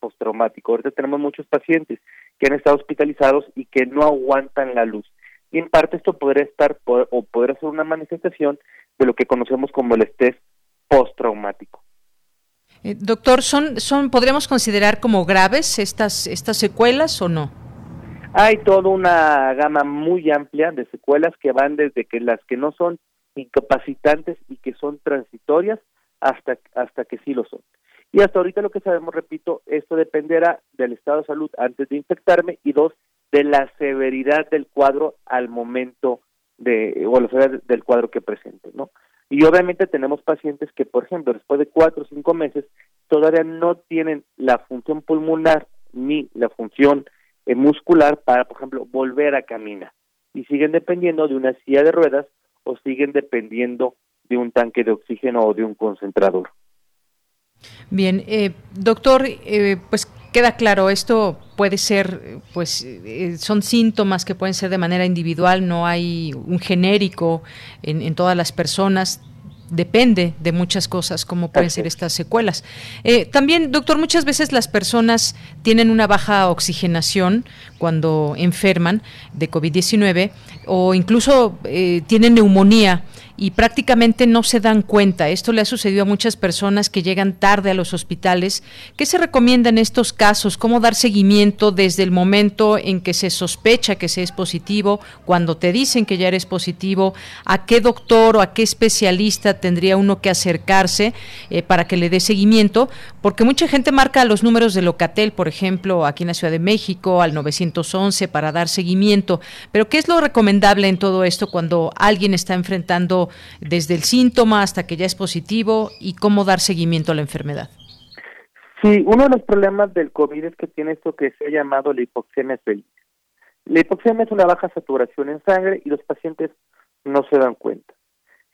postraumático. Ahorita tenemos muchos pacientes que han estado hospitalizados y que no aguantan la luz. Y en parte esto podría estar o podría ser una manifestación de lo que conocemos como el estrés postraumático. Eh, doctor, ¿son, son, ¿podríamos considerar como graves estas, estas secuelas o no? Hay toda una gama muy amplia de secuelas que van desde que las que no son incapacitantes y que son transitorias hasta, hasta que sí lo son. Y hasta ahorita lo que sabemos, repito, esto dependerá del estado de salud antes de infectarme y dos, de la severidad del cuadro al momento de, o la severidad del cuadro que presente, ¿no? Y obviamente tenemos pacientes que, por ejemplo, después de cuatro o cinco meses, todavía no tienen la función pulmonar ni la función eh, muscular para, por ejemplo, volver a caminar. Y siguen dependiendo de una silla de ruedas o siguen dependiendo de un tanque de oxígeno o de un concentrador. Bien, eh, doctor, eh, pues queda claro, esto puede ser, pues eh, son síntomas que pueden ser de manera individual, no hay un genérico en, todas las personas depende de muchas cosas, como pueden ser estas secuelas. también, doctor, muchas veces las personas tienen una baja oxigenación cuando enferman de COVID-19 o incluso tienen neumonía y prácticamente no se dan cuenta. Esto le ha sucedido a muchas personas que llegan tarde a los hospitales. ¿Qué se recomienda en estos casos? ¿Cómo dar seguimiento desde el momento en que se sospecha que se es positivo, cuando te dicen que ya eres positivo? ¿A qué doctor o a qué especialista tendría uno que acercarse eh, para que le dé seguimiento? Porque mucha gente marca los números de Locatel, por ejemplo, aquí en la Ciudad de México, al 911 para dar seguimiento. Pero ¿qué es lo recomendable en todo esto cuando alguien está enfrentando desde el síntoma hasta que ya es positivo y cómo dar seguimiento a la enfermedad. Sí, uno de los problemas del COVID es que tiene esto que se ha llamado la hipoxemia feliz. La hipoxemia es una baja saturación en sangre y los pacientes no se dan cuenta.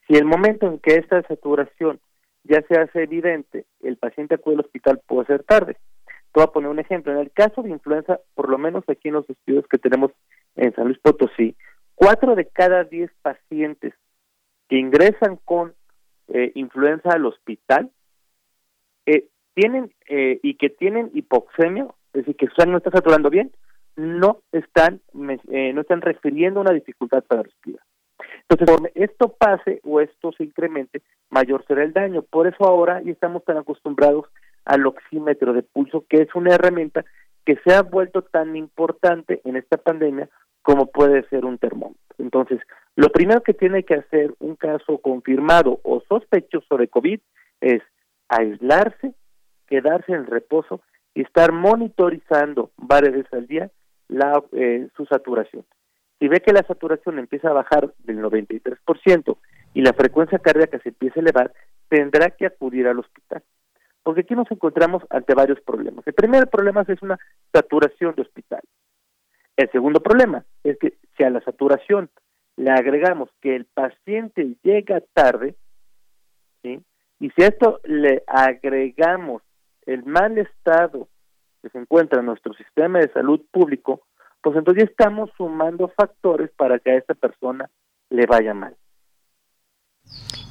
Si el momento en que esta saturación ya se hace evidente, el paciente acude al hospital puede ser tarde. Te voy a poner un ejemplo. En el caso de influenza, por lo menos aquí en los estudios que tenemos en San Luis Potosí, cuatro de cada diez pacientes ingresan con eh, influenza al hospital eh, tienen eh, y que tienen hipoxemia, es decir, que su no está saturando bien, no están no están refiriendo una dificultad para respirar. Entonces, esto pase o esto se incremente, mayor será el daño. Por eso ahora ya estamos tan acostumbrados al oxímetro de pulso, que es una herramienta que se ha vuelto tan importante en esta pandemia como puede ser un termómetro. Entonces, lo primero que tiene que hacer un caso confirmado o sospechoso de COVID es aislarse, quedarse en reposo y estar monitorizando varias veces al día la, eh, su saturación. Si ve que la saturación empieza a bajar del 93% y la frecuencia cardíaca se empieza a elevar, tendrá que acudir al hospital. Porque aquí nos encontramos ante varios problemas. El primer problema es una saturación de hospital. El segundo problema es que si a la saturación le agregamos que el paciente llega tarde, ¿sí? y si a esto le agregamos el mal estado que se encuentra en nuestro sistema de salud público, pues entonces estamos sumando factores para que a esta persona le vaya mal.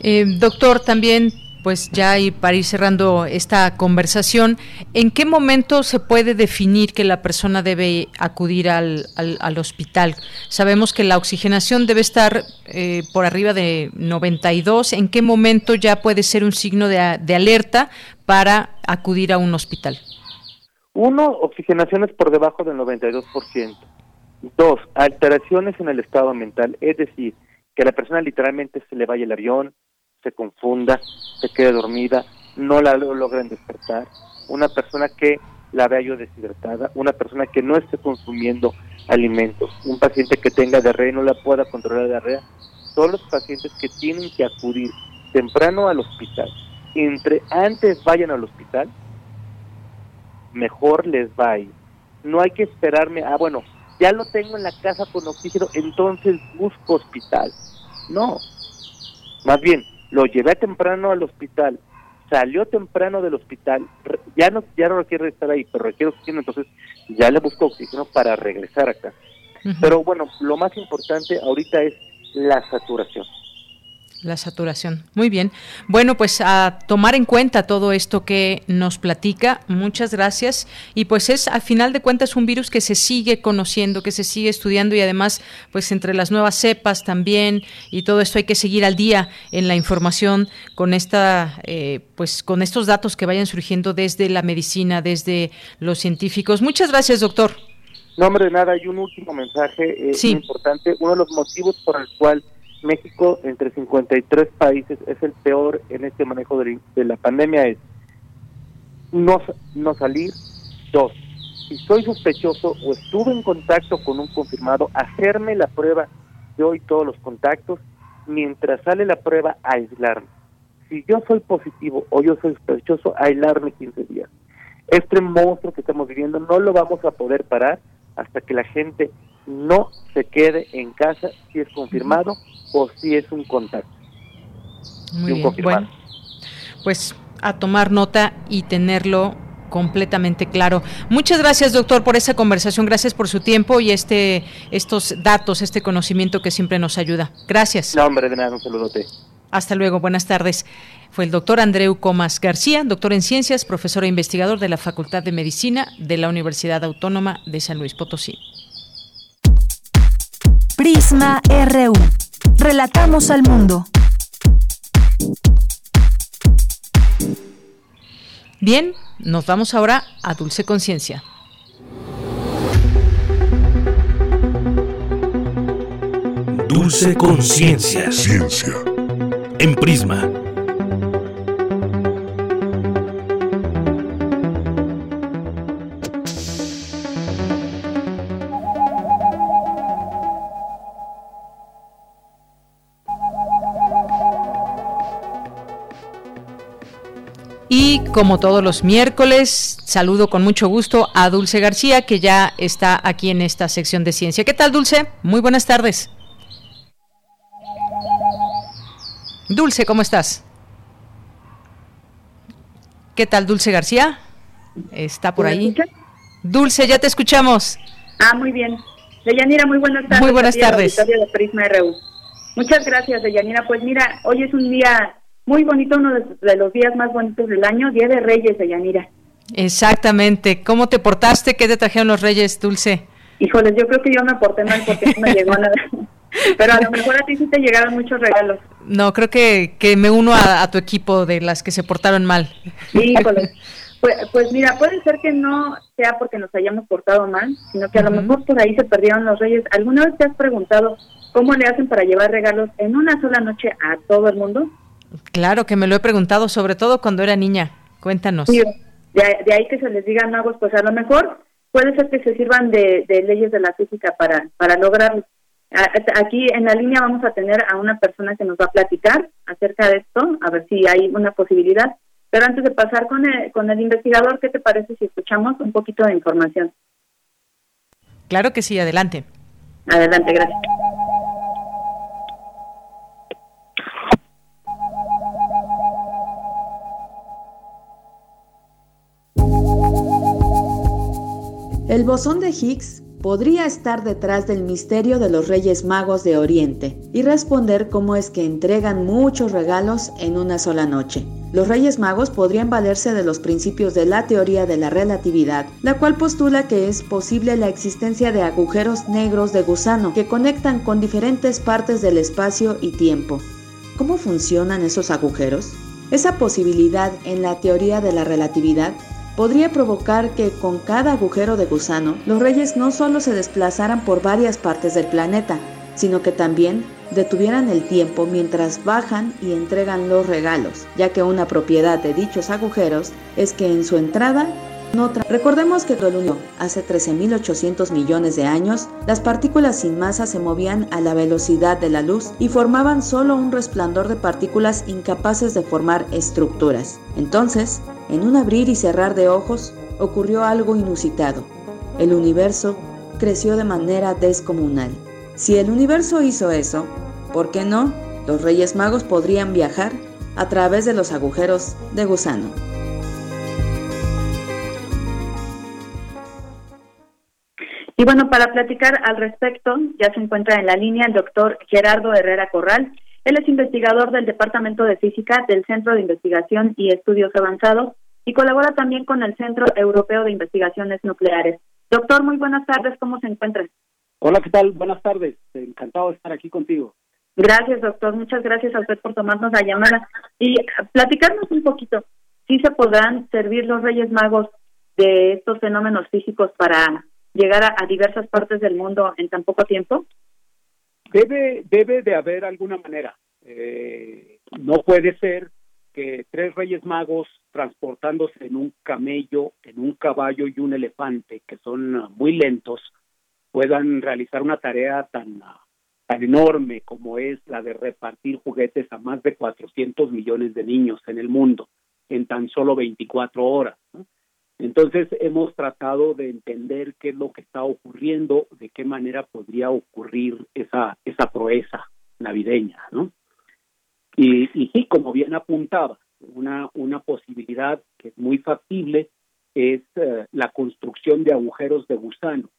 Eh, doctor, también pues ya y para ir cerrando esta conversación, ¿en qué momento se puede definir que la persona debe acudir al, al, hospital? Sabemos que la oxigenación debe estar eh, por arriba de 92. ¿En qué momento ya puede ser un signo de, de alerta para acudir a un hospital? Uno, oxigenaciones por debajo del 92%. Dos, alteraciones en el estado mental, es decir, que a la persona literalmente se le vaya el avión, se confunda, se quede dormida, no la logren despertar, una persona que la vea yo deshidratada, una persona que no esté consumiendo alimentos, un paciente que tenga diarrea y no la pueda controlar la diarrea, son los pacientes que tienen que acudir temprano al hospital. Entre antes vayan al hospital, mejor les va a ir. No hay que esperarme, ah, bueno, ya lo tengo en la casa con oxígeno, entonces busco hospital. No, más bien, lo llevé temprano al hospital, salió temprano del hospital, ya no, ya no requiere estar ahí, pero requiere oxígeno, entonces ya le busco oxígeno para regresar acá. Pero bueno, lo más importante ahorita es la saturación. La saturación. Muy bien. Bueno, pues a tomar en cuenta todo esto que nos platica. Muchas gracias. Y pues es, al final de cuentas, un virus que se sigue conociendo, que se sigue estudiando y además, pues entre las nuevas cepas también y todo esto hay que seguir al día en la información con esta, eh, pues con estos datos que vayan surgiendo desde la medicina, desde los científicos. Muchas gracias, doctor. No, hombre, nada, hay un último mensaje eh, importante. Uno de los motivos por el cual México, entre 53 países, es el peor en este manejo de, la pandemia. Es no, no salir. Dos, si soy sospechoso o estuve en contacto con un confirmado, hacerme la prueba yo y todos los contactos. Mientras sale la prueba, aislarme. Si yo soy positivo o yo soy sospechoso, aislarme 15 días. Este monstruo que estamos viviendo no lo vamos a poder parar hasta que la gente no se quede en casa si es confirmado o si es un contacto. Muy bien. Bueno, pues a tomar nota y tenerlo completamente claro. Muchas gracias, doctor, por esa conversación. Gracias por su tiempo y este estos datos, este conocimiento que siempre nos ayuda. Gracias. No, hombre, de nada, un saludote. Hasta luego, buenas tardes. Fue el doctor Andreu Comas García, doctor en ciencias, profesor e investigador de la Facultad de Medicina de la Universidad Autónoma de San Luis Potosí. Prisma RU. Relatamos al mundo. Bien, nos vamos ahora a Dulce Conciencia. Dulce Conciencia. Ciencia. En Prisma como todos los miércoles, saludo con mucho gusto a Dulce García, que ya está aquí en esta sección de ciencia. ¿Qué tal, Dulce? Muy buenas tardes. Dulce, ¿cómo estás? ¿Qué tal, Dulce García? ¿Está por ahí? Dulce, ya te escuchamos. Ah, muy bien. Deyanira, muy buenas tardes. Muy buenas tardes. De Prisma RU. Muchas gracias, Deyanira. Pues mira, hoy es un día muy bonito, uno de los días más bonitos del año, Día de Reyes de Yanira. Exactamente. ¿Cómo te portaste? ¿Qué te trajeron los Reyes, Dulce? Híjoles, yo creo que yo me porté mal porque no me llegó nada. *laughs* Pero a lo mejor a ti sí te llegaron muchos regalos. No, creo que, que me uno a, tu equipo de las que se portaron mal. Híjoles. Pues, pues mira, puede ser que no sea porque nos hayamos portado mal, sino que a lo mejor por ahí se perdieron los reyes. ¿Alguna vez te has preguntado cómo le hacen para llevar regalos en una sola noche a todo el mundo? Claro que me lo he preguntado, sobre todo cuando era niña. Cuéntanos. de, ahí que se les diga magos, pues a lo mejor puede ser que se sirvan de, leyes de la física para, para lograrlo. Aquí en la línea vamos a tener a una persona que nos va a platicar acerca de esto, a ver si hay una posibilidad. Pero antes de pasar con el, con el investigador, ¿qué te parece si escuchamos un poquito de información? Claro que sí, adelante. Adelante, gracias. El bosón de Higgs podría estar detrás del misterio de los Reyes Magos de Oriente y responder cómo es que entregan muchos regalos en una sola noche. Los Reyes Magos podrían valerse de los principios de la teoría de la relatividad, la cual postula que es posible la existencia de agujeros negros de gusano que conectan con diferentes partes del espacio y tiempo. ¿Cómo funcionan esos agujeros? Esa posibilidad en la teoría de la relatividad podría provocar que con cada agujero de gusano los reyes no solo se desplazaran por varias partes del planeta, sino que también detuvieran el tiempo mientras bajan y entregan los regalos, ya que una propiedad de dichos agujeros es que en su entrada Recordemos que el unió hace 13.800 millones de años, las partículas sin masa se movían a la velocidad de la luz y formaban solo un resplandor de partículas incapaces de formar estructuras. Entonces, en un abrir y cerrar de ojos, ocurrió algo inusitado. El universo creció de manera descomunal. Si el universo hizo eso, ¿por qué no? Los Reyes Magos podrían viajar a través de los agujeros de gusano. Y bueno, para platicar al respecto, ya se encuentra en la línea el doctor Gerardo Herrera Corral. Él es investigador del Departamento de Física del Centro de Investigación y Estudios Avanzados y colabora también con el Centro Europeo de Investigaciones Nucleares. Doctor, muy buenas tardes, ¿cómo se encuentra? Hola, ¿qué tal? Buenas tardes. Encantado de estar aquí contigo. Gracias, doctor. Muchas gracias a usted por tomarnos la llamada y platicarnos un poquito. ¿Sí se podrán servir los Reyes Magos de estos fenómenos físicos para llegar a, diversas partes del mundo en tan poco tiempo? Debe, debe de haber alguna manera. Eh, no puede ser que tres Reyes Magos transportándose en un camello, en un caballo y un elefante, que son muy lentos, puedan realizar una tarea tan, tan enorme como es la de repartir juguetes a más de 400 millones de niños en el mundo en tan solo 24 horas. Entonces hemos tratado de entender qué es lo que está ocurriendo, de qué manera podría ocurrir esa, esa proeza navideña, ¿no? Y, y sí, como bien apuntaba, una, una posibilidad que es muy factible es eh, la construcción de agujeros de gusano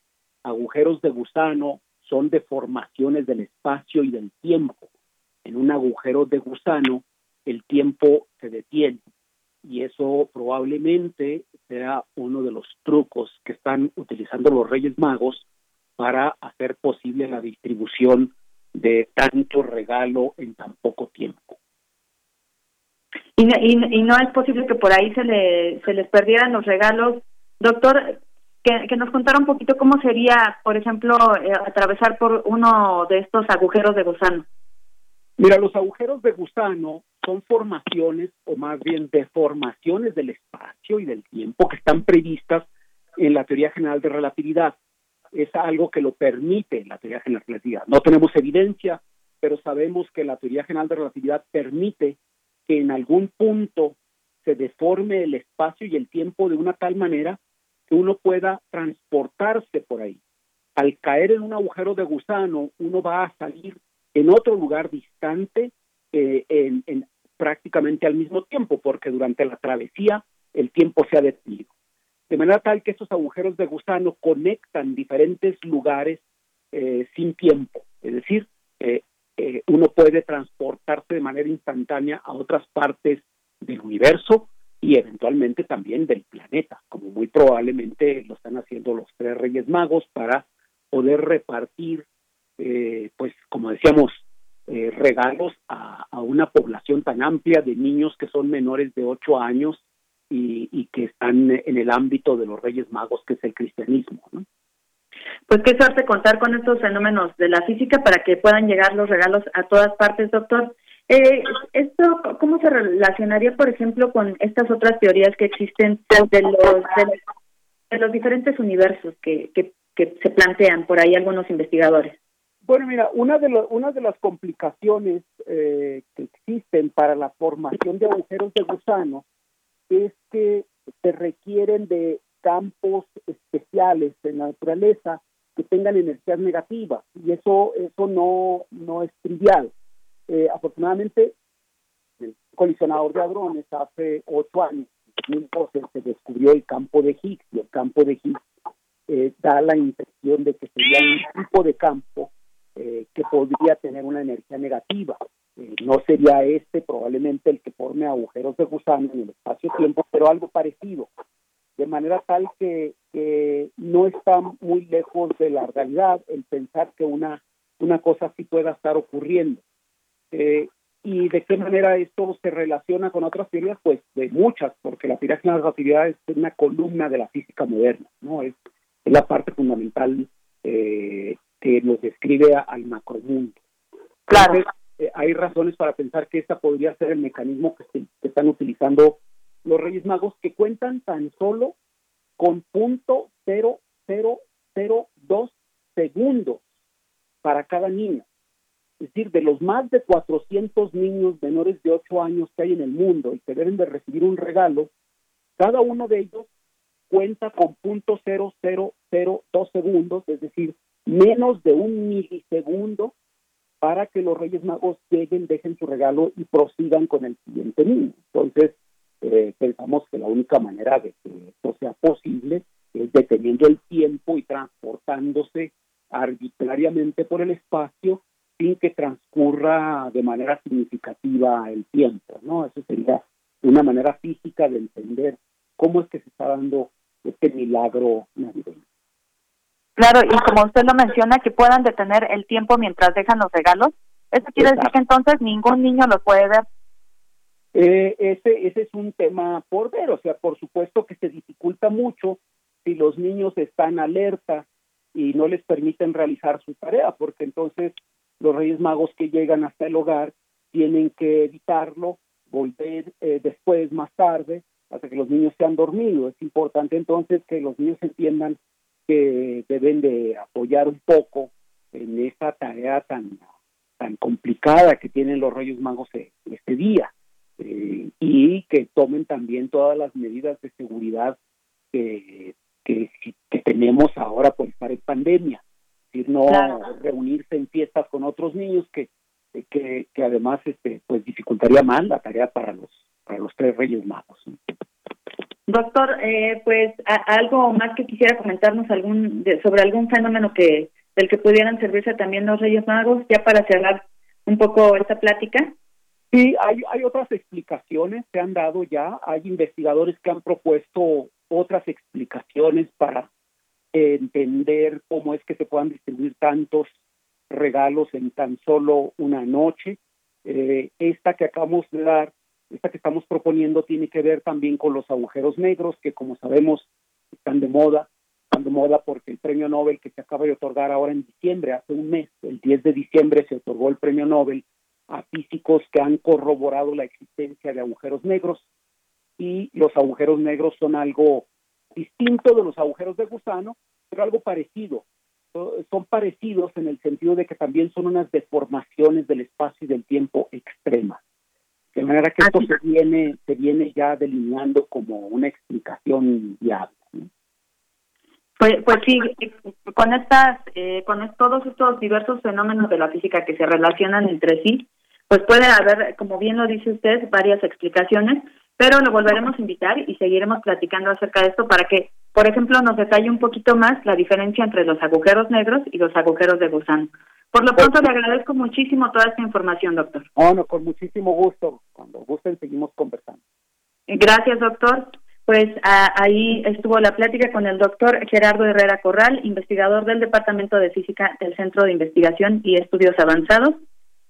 agujeros de gusano son deformaciones del espacio y del tiempo. En un agujero de gusano el tiempo se detiene y eso probablemente sea uno de los trucos que están utilizando los Reyes Magos para hacer posible la distribución de tanto regalo en tan poco tiempo. Y, y, no es posible que por ahí se, le, se les perdieran los regalos. Doctor, que, nos contara un poquito cómo sería, por ejemplo, eh, atravesar por uno de estos agujeros de gusano. Mira, los agujeros de gusano son formaciones o más bien deformaciones del espacio y del tiempo que están previstas en la teoría general de relatividad. Es algo que lo permite la teoría general de relatividad. No tenemos evidencia, pero sabemos que la teoría general de relatividad permite que en algún punto se deforme el espacio y el tiempo de una tal manera que uno pueda transportarse por ahí. Al caer en un agujero de gusano, uno va a salir en otro lugar distante eh, en, prácticamente al mismo tiempo, porque durante la travesía el tiempo se ha detenido. De manera tal que esos agujeros de gusano conectan diferentes lugares eh, sin tiempo. Es decir, eh, uno puede transportarse de manera instantánea a otras partes del universo y eventualmente también del planeta, como muy probablemente lo están haciendo los tres Reyes Magos para poder repartir, eh, pues como decíamos, eh, regalos a, una población tan amplia de niños que son menores de ocho años y, y, que están en el ámbito de los Reyes Magos, que es el cristianismo. Pues qué suerte contar con estos fenómenos de la física para que puedan llegar los regalos a todas partes, doctor. Eh, ¿Esto cómo se relacionaría, por ejemplo, con estas otras teorías que existen de los, de, los diferentes universos que, que, se plantean por ahí algunos investigadores? Bueno, mira, una de, de las complicaciones eh, que existen para la formación de agujeros de gusano es que se requieren de campos especiales en la naturaleza que tengan energías negativas y eso eso no no es trivial. Eh, afortunadamente, el colisionador de hadrones hace ocho años, en 2012, se descubrió el campo de Higgs y el campo de Higgs eh, da la impresión de que sería un tipo de campo eh, que podría tener una energía negativa. Eh, no sería este probablemente el que forme agujeros de gusano en el espacio-tiempo, pero algo parecido, de manera tal que, no está muy lejos de la realidad el pensar que una, una cosa así pueda estar ocurriendo. ¿Y de qué manera esto se relaciona con otras teorías? Pues de muchas, porque la teoría de la relatividad es una columna de la física moderna, ¿no? Es, la parte fundamental eh, que nos describe al macromundo. Claro. Eh, hay razones para pensar que esta podría ser el mecanismo que, que están utilizando los Reyes Magos, que cuentan tan solo con punto cero cero cero dos segundos para cada niño. Es decir, de los más de 400 niños menores de 8 años que hay en el mundo y que deben de recibir un regalo, cada uno de ellos cuenta con punto dos segundos, es decir, menos de un milisegundo para que los Reyes Magos lleguen, dejen su regalo y prosigan con el siguiente niño. Entonces, eh, pensamos que la única manera de que esto sea posible es deteniendo el tiempo y transportándose arbitrariamente por el espacio sin que transcurra de manera significativa el tiempo, ¿no? Eso sería una manera física de entender cómo es que se está dando este milagro navideño. Claro, y como usted lo menciona, que puedan detener el tiempo mientras dejan los regalos, ¿eso quiere decir que entonces ningún niño lo puede ver? Eh, ese, ese es un tema por ver, o sea, por supuesto que se dificulta mucho si los niños están alerta y no les permiten realizar su tarea, porque entonces los Reyes Magos que llegan hasta el hogar tienen que evitarlo, volver eh, después, más tarde, hasta que los niños se han dormido. Es importante entonces que los niños entiendan que deben de apoyar un poco en esa tarea tan, tan complicada que tienen los Reyes Magos e, este día eh, y que tomen también todas las medidas de seguridad que, que, que tenemos ahora por estar en pandemia no reunirse en fiestas con otros niños que, que, que además este pues dificultaría más la tarea para los para los tres Reyes Magos. Doctor, eh, pues algo más que quisiera comentarnos algún sobre algún fenómeno que del que pudieran servirse también los Reyes Magos ya para cerrar un poco esta plática. Sí, hay, hay otras explicaciones, se han dado ya, hay investigadores que han propuesto otras explicaciones para entender cómo es que se puedan distribuir tantos regalos en tan solo una noche. Eh, esta que acabamos de dar, esta que estamos proponiendo, tiene que ver también con los agujeros negros, que como sabemos están de moda, están de moda porque el premio Nobel que se acaba de otorgar ahora en diciembre, hace un mes, el 10 de diciembre, se otorgó el premio Nobel a físicos que han corroborado la existencia de agujeros negros y los agujeros negros son algo distinto de los agujeros de gusano, pero algo parecido. Son parecidos en el sentido de que también son unas deformaciones del espacio y del tiempo extremas. De manera que esto se viene, se viene ya delineando como una explicación viable. Pues, pues sí, con estas, eh, con todos estos diversos fenómenos de la física que se relacionan entre sí, pues puede haber, como bien lo dice usted, varias explicaciones, pero lo volveremos a invitar y seguiremos platicando acerca de esto para que, por ejemplo, nos detalle un poquito más la diferencia entre los agujeros negros y los agujeros de gusano. Por lo pronto, le agradezco muchísimo toda esta información, doctor. Bueno, con muchísimo gusto. Cuando gusten, seguimos conversando. Gracias, doctor. Pues ahí estuvo la plática con el doctor Gerardo Herrera Corral, investigador del Departamento de Física del Centro de Investigación y Estudios Avanzados.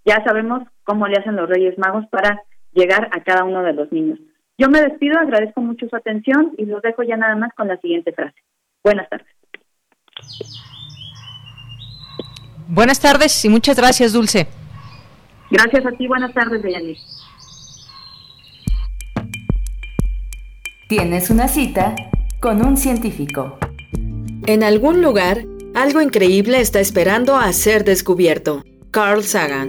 Ya sabemos cómo le hacen los Reyes Magos para llegar a cada uno de los niños. Yo me despido, agradezco mucho su atención y los dejo ya nada más con la siguiente frase. Buenas tardes. Buenas tardes y muchas gracias, Dulce. Gracias a ti, buenas tardes, Deyanir. Tienes una cita con un científico. En algún lugar, algo increíble está esperando a ser descubierto. Carl Sagan.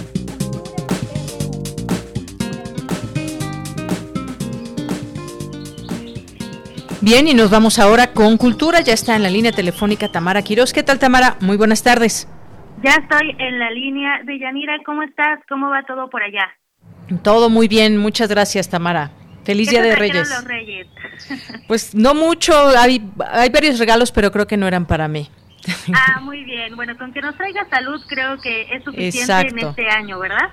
Bien, y nos vamos ahora con Cultura. Ya está en la línea telefónica Tamara Quiroz. ¿Qué tal, Tamara? Muy buenas tardes. Ya estoy en la línea de Yanira. ¿Cómo estás? ¿Cómo va todo por allá? Todo muy bien. Muchas gracias, Tamara. Feliz Día de Reyes. Los Reyes? *laughs* Pues no mucho. Hay, hay varios regalos, pero creo que no eran para mí. Ah, muy bien. Bueno, con que nos traiga salud creo que es suficiente en este año, ¿verdad?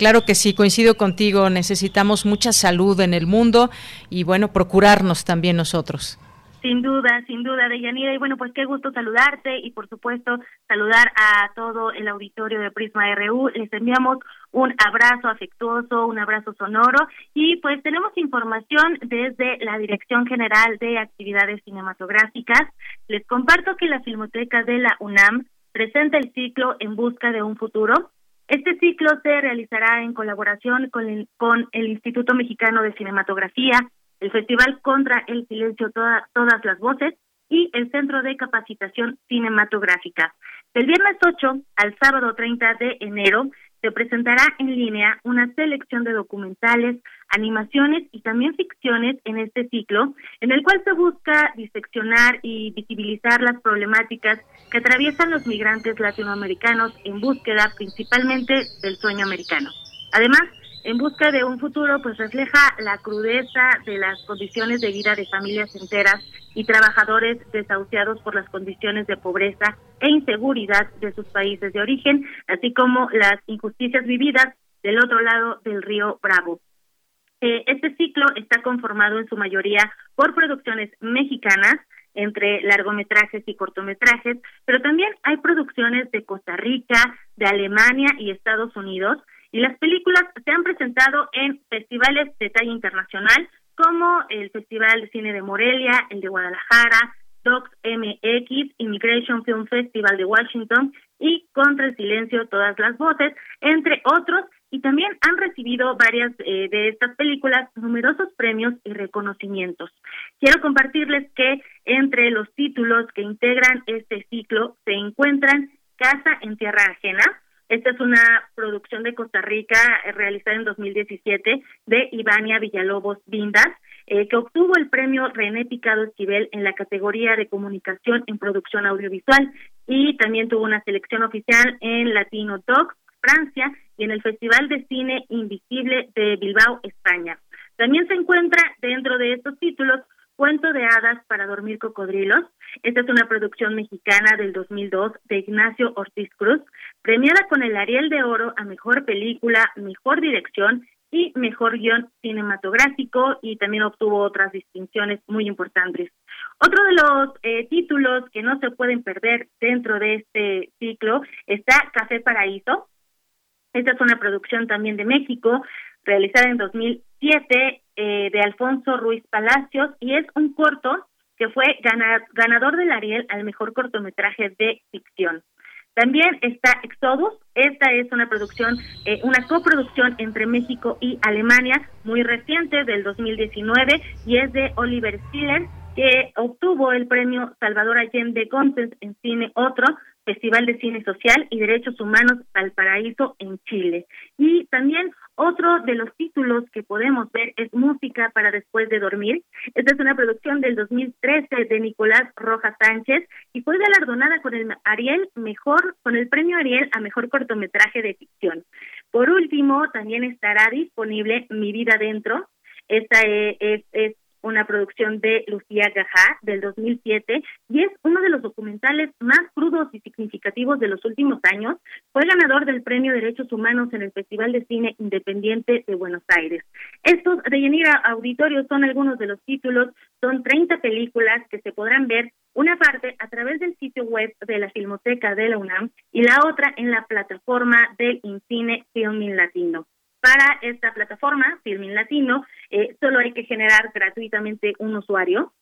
Claro que sí, coincido contigo. Necesitamos mucha salud en el mundo y bueno, procurarnos también nosotros. Sin duda, sin duda, Deyanira. Y bueno, pues qué gusto saludarte y por supuesto saludar a todo el auditorio de Prisma RU. Les enviamos un abrazo afectuoso, un abrazo sonoro y pues tenemos información desde la Dirección General de Actividades Cinematográficas. Les comparto que la Filmoteca de la UNAM presenta el ciclo En Busca de un Futuro. Este ciclo se realizará en colaboración con el, con el Instituto Mexicano de Cinematografía, el Festival Contra el Silencio Todas las Voces y el Centro de Capacitación Cinematográfica. Del viernes 8 al sábado 30 de enero se presentará en línea una selección de documentales, animaciones y también ficciones en este ciclo, en el cual se busca diseccionar y visibilizar las problemáticas que atraviesan los migrantes latinoamericanos en búsqueda principalmente del sueño americano. Además, en busca de un futuro, pues refleja la crudeza de las condiciones de vida de familias enteras y trabajadores desahuciados por las condiciones de pobreza e inseguridad de sus países de origen, así como las injusticias vividas del otro lado del río Bravo. Eh, este ciclo está conformado en su mayoría por producciones mexicanas, entre largometrajes y cortometrajes, pero también hay producciones de Costa Rica, de Alemania y Estados Unidos, y las películas se han presentado en festivales de talla internacional como el Festival de Cine de Morelia, el de Guadalajara, Docs MX, Immigration Film Festival de Washington y Contra el Silencio Todas las Voces, entre otros, y también han recibido varias eh, de estas películas numerosos premios y reconocimientos. Quiero compartirles que entre los títulos que integran este ciclo se encuentran Casa en Tierra Ajena, esta es una producción de Costa Rica eh, realizada en 2017 de Ivania Villalobos Vindas, eh, que obtuvo el premio René Picado Esquivel en la categoría de comunicación en producción audiovisual y también tuvo una selección oficial en Latino Talks, Francia, y en el Festival de Cine Invisible de Bilbao, España. También se encuentra dentro de estos títulos Cuento de hadas para dormir cocodrilos. Esta es una producción mexicana del 2002 de Ignacio Ortiz Cruz, premiada con el Ariel de Oro a Mejor Película, Mejor Dirección y Mejor Guión Cinematográfico y también obtuvo otras distinciones muy importantes. Otro de los eh, títulos que no se pueden perder dentro de este ciclo está Café Paraíso. Esta es una producción también de México, realizada en 2007 eh, de Alfonso Ruiz Palacios y es un corto que fue ganador del Ariel al mejor cortometraje de ficción. También está Exodus, esta es una producción, eh, una coproducción entre México y Alemania, muy reciente, del 2019, y es de Oliver Stiller, que obtuvo el premio Salvador Allende Content en Cine Otro, Festival de Cine Social y Derechos Humanos al Paraíso en Chile. Y también otro de los títulos que podemos ver es Música para después de dormir. Esta es una producción del 2013 de Nicolás Rojas Sánchez y fue galardonada con el Ariel mejor con el premio Ariel a mejor cortometraje de ficción. Por último, también estará disponible Mi vida dentro. Esta es, es una producción de Lucía Gajá del 2007 y es uno de los documentales más crudos y significativos de los últimos años. Fue ganador del Premio Derechos Humanos en el Festival de Cine Independiente de Buenos Aires. Estos de Yanira Auditorio son algunos de los títulos, son 30 películas que se podrán ver una parte a través del sitio web de la Filmoteca de la UNAM y la otra en la plataforma del Incine Filming Latino. Para esta plataforma, Filmin Latino, eh, solo hay que generar gratuitamente un usuario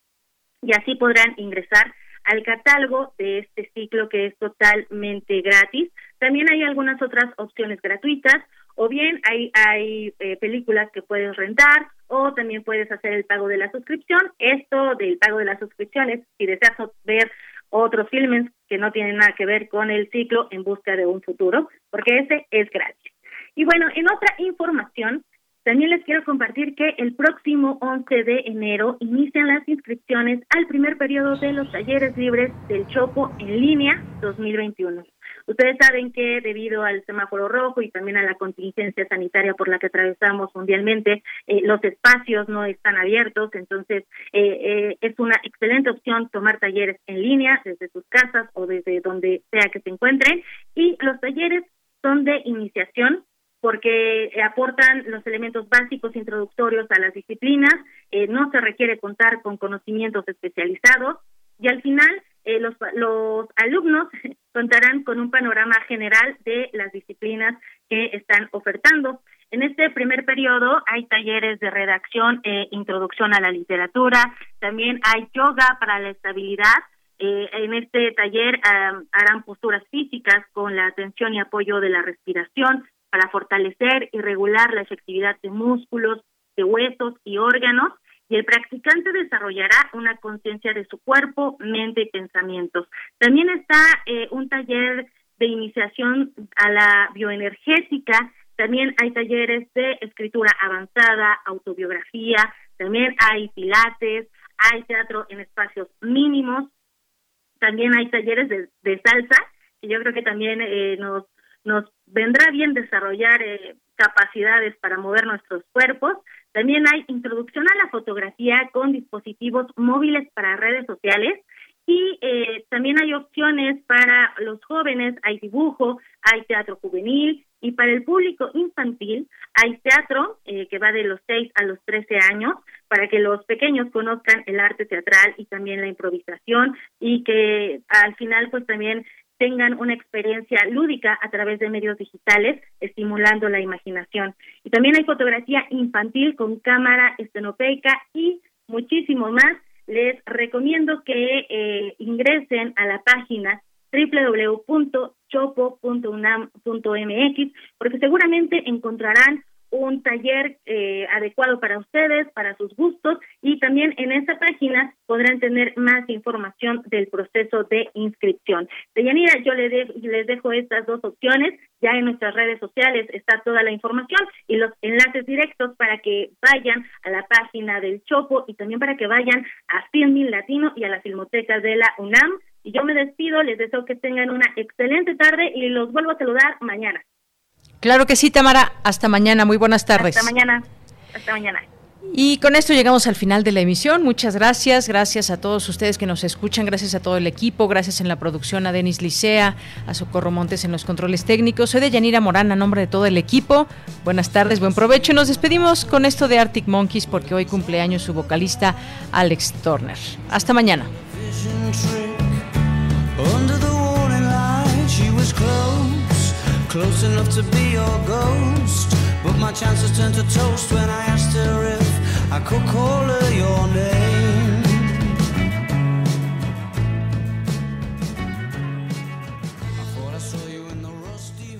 y así podrán ingresar al catálogo de este ciclo que es totalmente gratis. También hay algunas otras opciones gratuitas o bien hay, hay eh, películas que puedes rentar o también puedes hacer el pago de la suscripción. Esto del pago de las suscripciones, si deseas ver otros filmes que no tienen nada que ver con el ciclo En Busca de un Futuro, porque ese es gratis. Y bueno, en otra información, también les quiero compartir que el próximo 11 de enero inician las inscripciones al primer periodo de los talleres libres del Chopo en línea 2021. Ustedes saben que debido al semáforo rojo y también a la contingencia sanitaria por la que atravesamos mundialmente, eh, los espacios no están abiertos, entonces eh, eh, es una excelente opción tomar talleres en línea desde sus casas o desde donde sea que se encuentren y los talleres son de iniciación porque aportan los elementos básicos introductorios a las disciplinas, eh, no se requiere contar con conocimientos especializados y al final eh, los, los alumnos *laughs* contarán con un panorama general de las disciplinas que están ofertando. En este primer periodo hay talleres de redacción e introducción a la literatura, también hay yoga para la estabilidad, eh, en este taller harán posturas físicas con la atención y apoyo de la respiración, para fortalecer y regular la efectividad de músculos, de huesos y órganos, y el practicante desarrollará una conciencia de su cuerpo, mente y pensamientos. También está eh, un taller de iniciación a la bioenergética, también hay talleres de escritura avanzada, autobiografía, también hay pilates, hay teatro en espacios mínimos, también hay talleres de, salsa, que yo creo que también eh, nos nos vendrá bien desarrollar eh, capacidades para mover nuestros cuerpos. También hay introducción a la fotografía con dispositivos móviles para redes sociales y eh, también hay opciones para los jóvenes, hay dibujo, hay teatro juvenil y para el público infantil hay teatro eh, que va de los 6 a los 13 años para que los pequeños conozcan el arte teatral y también la improvisación y que al final pues también tengan una experiencia lúdica a través de medios digitales, estimulando la imaginación. Y también hay fotografía infantil con cámara estenopeica y muchísimo más. Les recomiendo que eh, ingresen a la página www.chopo.unam.mx porque seguramente encontrarán un taller eh, adecuado para ustedes, para sus gustos y también en esta página podrán tener más información del proceso de inscripción. Deyanira, yo les, les dejo estas dos opciones, ya en nuestras redes sociales está toda la información y los enlaces directos para que vayan a la página del Chopo y también para que vayan a Filmin Latino y a la Filmoteca de la UNAM. Y yo me despido, les deseo que tengan una excelente tarde y los vuelvo a saludar mañana. Claro que sí, Tamara. Hasta mañana. Muy buenas tardes. Hasta mañana. Hasta mañana. Y con esto llegamos al final de la emisión. Muchas gracias. Gracias a todos ustedes que nos escuchan. Gracias a todo el equipo. Gracias en la producción a Denis Licea, a Socorro Montes en los controles técnicos. Soy de Yanira Morán a nombre de todo el equipo. Buenas tardes, buen provecho. Nos despedimos con esto de Arctic Monkeys porque hoy cumpleaños su vocalista Alex Turner. Hasta mañana. Close enough to be your ghost. But my chances turned to toast when I asked her if I could call her your name. I thought I saw you in the rusty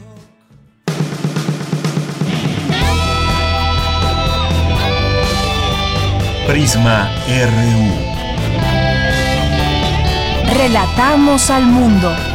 Prisma RU. Relatamos al mundo.